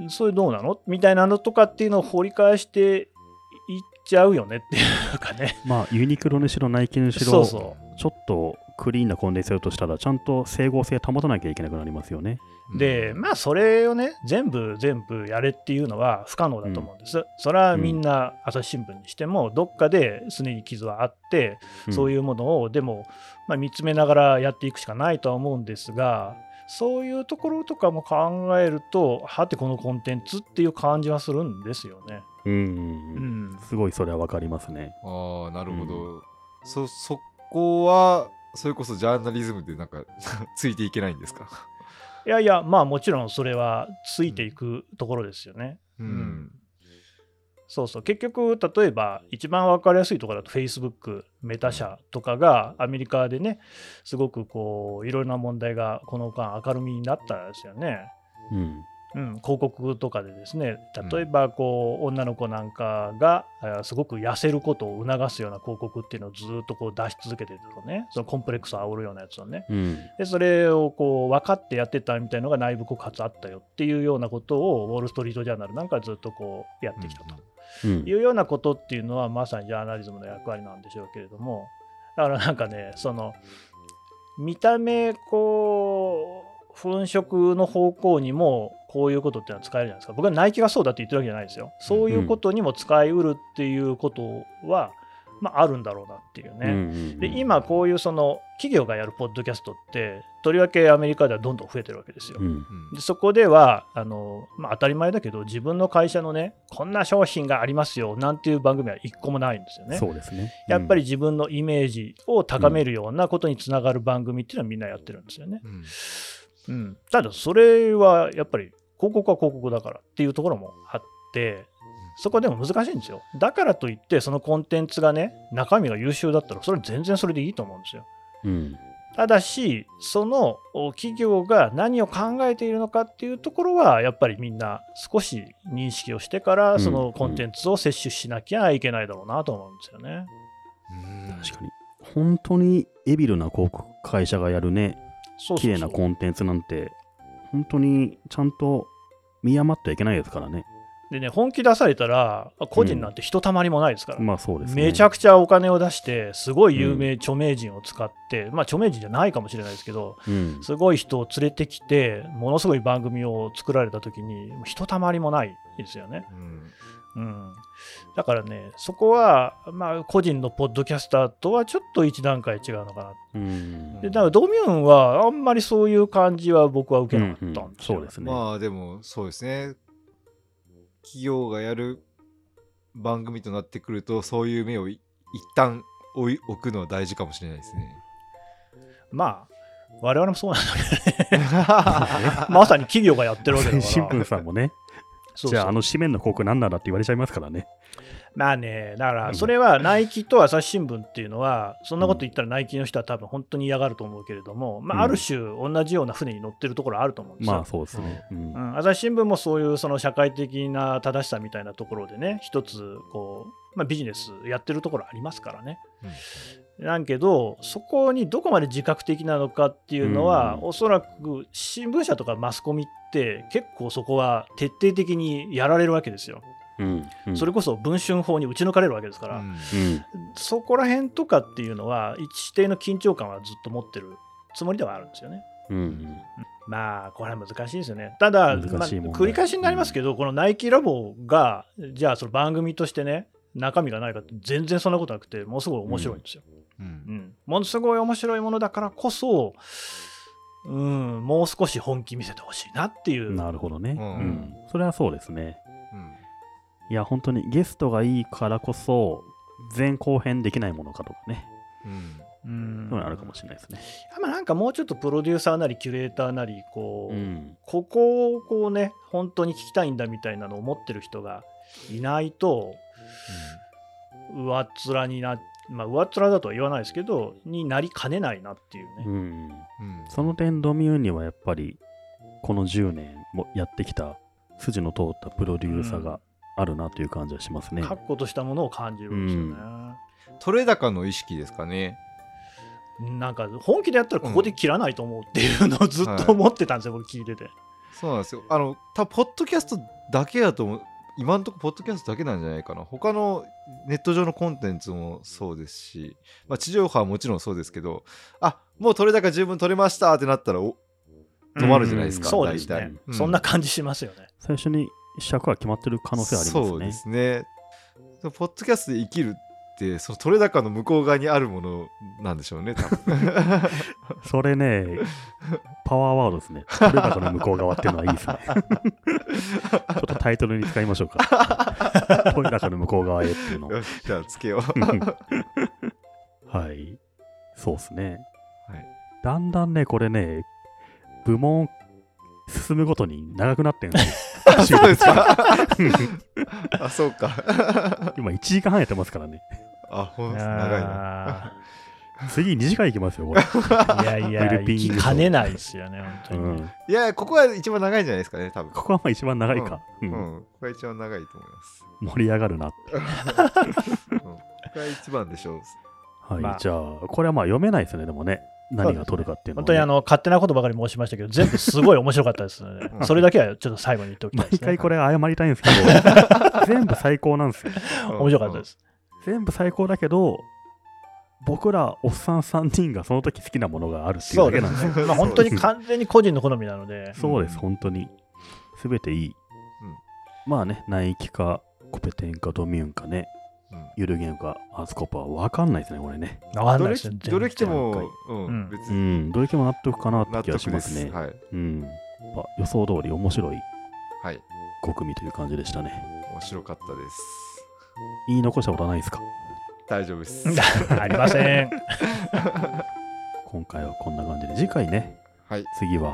それどうなの？みたいなのとかっていうのを掘り返してちゃうよねっていうかね。まあ、ユニクロにしろ、ナイキにしろ、そうそちょっとクリーンなコンデンセるとしたら、ちゃんと整合性保たなきゃいけなくなりますよね。う。で、まあ、それをね、全部全部やれっていうのは不可能だと思うんです。それはみんな朝日新聞にしても、どっかですねに傷はあって、そういいうものをでも、まあ、見つめながらやっていくしかないとは思うんですがそういうところとかも考えるとはてこのコンテンツっていう感じはするんですよね。うん。うんううんん、すごいそれはわかりますね。ああなるほど、そそこはそれこそジャーナリズムでなんか ついていけないんですか？いやいやまあもちろんそれはついていくところですよね。うん、そうそう結局例えば一番分かりやすいところだと Facebook メタ社とかがアメリカでねすごくこういろいろな問題がこの間明るみになったんですよね。うん。うん、広告とかでですね例えばこう、女の子なんかがあすごく痩せることを促すような広告っていうのをずっとこう出し続けてるとねそのコンプレックスを煽るようなやつをね。うん。でそれをこう分かってやってたみたいなのが内部告発あったよっていうようなことをウォール・ストリート・ジャーナルなんかはずっとこうやってきたと。うん。いうようなことっていうのはまさにジャーナリズムの役割なんでしょうけれども。だからなんかねその見た目こう粉飾の方向にもこういうことっていうのは使えるじゃないですか。僕はナイキがそうだって言ってるわけじゃないですよ。そういうことにも使いうるっていうことは、まあ、あるんだろうなっていうね、うんうんで今こういうその企業がやるポッドキャストってとりわけアメリカではどんどん増えてるわけですよ。うん。でそこではあの、まあ、当たり前だけど自分の会社のねこんな商品がありますよなんていう番組は一個もないんですよね。そうですね。やっぱり自分のイメージを高めるようなことにつながる番組っていうのはみんなやってるんですよね。うんうん、ただそれはやっぱり広告は広告だからっていうところもあってそこでも難しいんですよだからといってそのコンテンツがね中身が優秀だったらそれは全然それでいいと思うんですようん。ただしそのお企業が何を考えているのかっていうところはやっぱりみんな少し認識をしてからうんそのコンテンツを摂取しなきゃいけないだろうなと思うんですよね。うん確かに。本当にエビルな広告会社がやるね、綺麗なコンテンツなんて、本当にちゃんと見余ってはいけないですからね。でね本気出されたら個人なんてひとたまりもないですから。まあそうですね。めちゃくちゃお金を出して、すごい有名著名人を使って、まあ著名人じゃないかもしれないですけど、うん。すごい人を連れてきて、ものすごい番組を作られたときに、ひとたまりもないですよね。うんうん。だからね、そこは、まあ個人のポッドキャスターとはちょっと一段階違うのかな。うんで、だからドミューンはあんまりそういう感じは僕は受けなかったんですよ。うんうんそうですね。まあでもそうですね企業がやる番組となってくるとそういう目をい一旦置い置くのは大事かもしれないですねまあ、我々もそうなんだけどね。まさに企業がやってるわけだから。新聞さんもね、じゃああの紙面の広告なんなんだって言われちゃいますからね。まあね、だからうんそれはナイキと朝日新聞っていうのは、そんなこと言ったらナイキの人は多分本当に嫌がると思うけれども、まあ、うんある種同じような船に乗ってるところあると思うんですよ。まあそうですね。うんうん、朝日新聞もそういうその社会的な正しさみたいなところでね、一つこう、まあ、ビジネスやってるところありますからね。なんけど、そこにどこまで自覚的なのかっていうのは、うん。おそらく新聞社とかマスコミって結構そこは徹底的にやられるわけですよ。うん。うん。それこそ文春法に打ち抜かれるわけですから、うん。うんそこら辺とかっていうのは、一定の緊張感はずっと持ってるつもりではあるんですよね。うんまあ、これは難しいですよね。ただ、まあ繰り返しになりますけど、このナイキラボが、じゃあ、その番組としてね、中身がないかって、全然そんなことなくて、ものすごい面白いんですよ。うんうんものすごい面白いものだからこそ、うん、もう少し本気見せてほしいなっていう。なるほどね。うんうんそれはそうですね。うんいや、本当にゲストがいいからこそ、前後編できないものかとかね。うんうんそういうのあるかもしれないですね。まあなんかもうちょっとプロデューサーなりキュレーターなりこう、うん。ここをこうね本当に聞きたいんだみたいなのを持ってる人がいないと上っ面になっまあ、上っ面だとは言わないですけどになりかねないなっていうね、うん。うん。その点、ドミューンにはやっぱり、この10年もやってきた筋の通ったプロデューサーがあるなという感じはしますね。確固としたものを感じるんですよね、取れ高の意識ですかね。なんか本気でやったらここで切らないと思うっていうのをずっと思ってたんですよ、僕聞いてて。そうなんですよ。あの多分ポッドキャストだけやと思う今んとこポッドキャストだけなんじゃないかな。他のネット上のコンテンツもそうですし、まあ、地上波はもちろんそうですけど。あもう取れ高十分取れましたってなったらお止まるじゃないですか、そうですね。大体、うそんな感じしますよね。最初に尺は決まってる可能性ありますね。そうですね。ポッドキャストで生きるってその取れ高の向こう側にあるものなんでしょうね多分 それね、パワーワードですね。取れ高の向こう側っていうのはいいですね。ちょっとタイトルに使いましょうか。取れ高の向こう側へっていうのを。よしじゃあつけようはい。そうですね。はいだんだんね、これね、部門進むごとに長くなってるんですよ。そうですかあそうか今1時間半やってますからね。あほん長いなあ 次2時間いきますよ、これ。ーいやいやウィルピン生きかねないですよね本当にね、うん。いやここは一番長いんじゃないですかね多分ここはまあ一番長いか。ううんん、ここが一番長いと思います。盛り上がるな。うん、ここが一番でしょう。はい。まあじゃあ、これはまあ読めないですね、でもね。何が取るかっていうのは、ね。本当にあの勝手なことばかり申しましたけど全部すごい面白かったですので うんそれだけはちょっと最後に言っておきたいです、ね、毎回これ謝りたいんですけど、全部最高なんですよ。面白かったです、全部最高だけど、僕らおっさん3人がその時好きなものがあるっていうだけなんですよ。まあ、本当に完全に個人の好みなのでそうです、本当に。すべていい。まあね、ナイキか、コペテンか、ドミューンかね、うんユルゲンか、アースコッパは分かんないですね、これね。分かんどれないですねどれ来ても全、うんうんう別にん、どれでも納得かなって納気がし。ますね。はい。うん。やっぱ予想通り面白いはい。5組という感じでしたね。面白かったです。言い残したことはないですか？大丈夫です。ありません 今回はこんな感じで、次回ね、はい。次は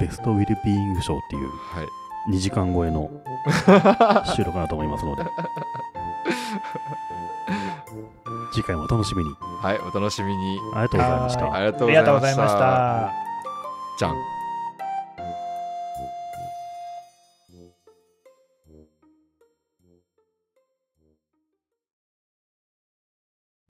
ベストウィルビーイング賞っていうはい。2時間超えの収録かなと思いますので、次回もお楽しみに。はい。お楽しみに。ありがとうございました。あり。がとうございましたじゃん。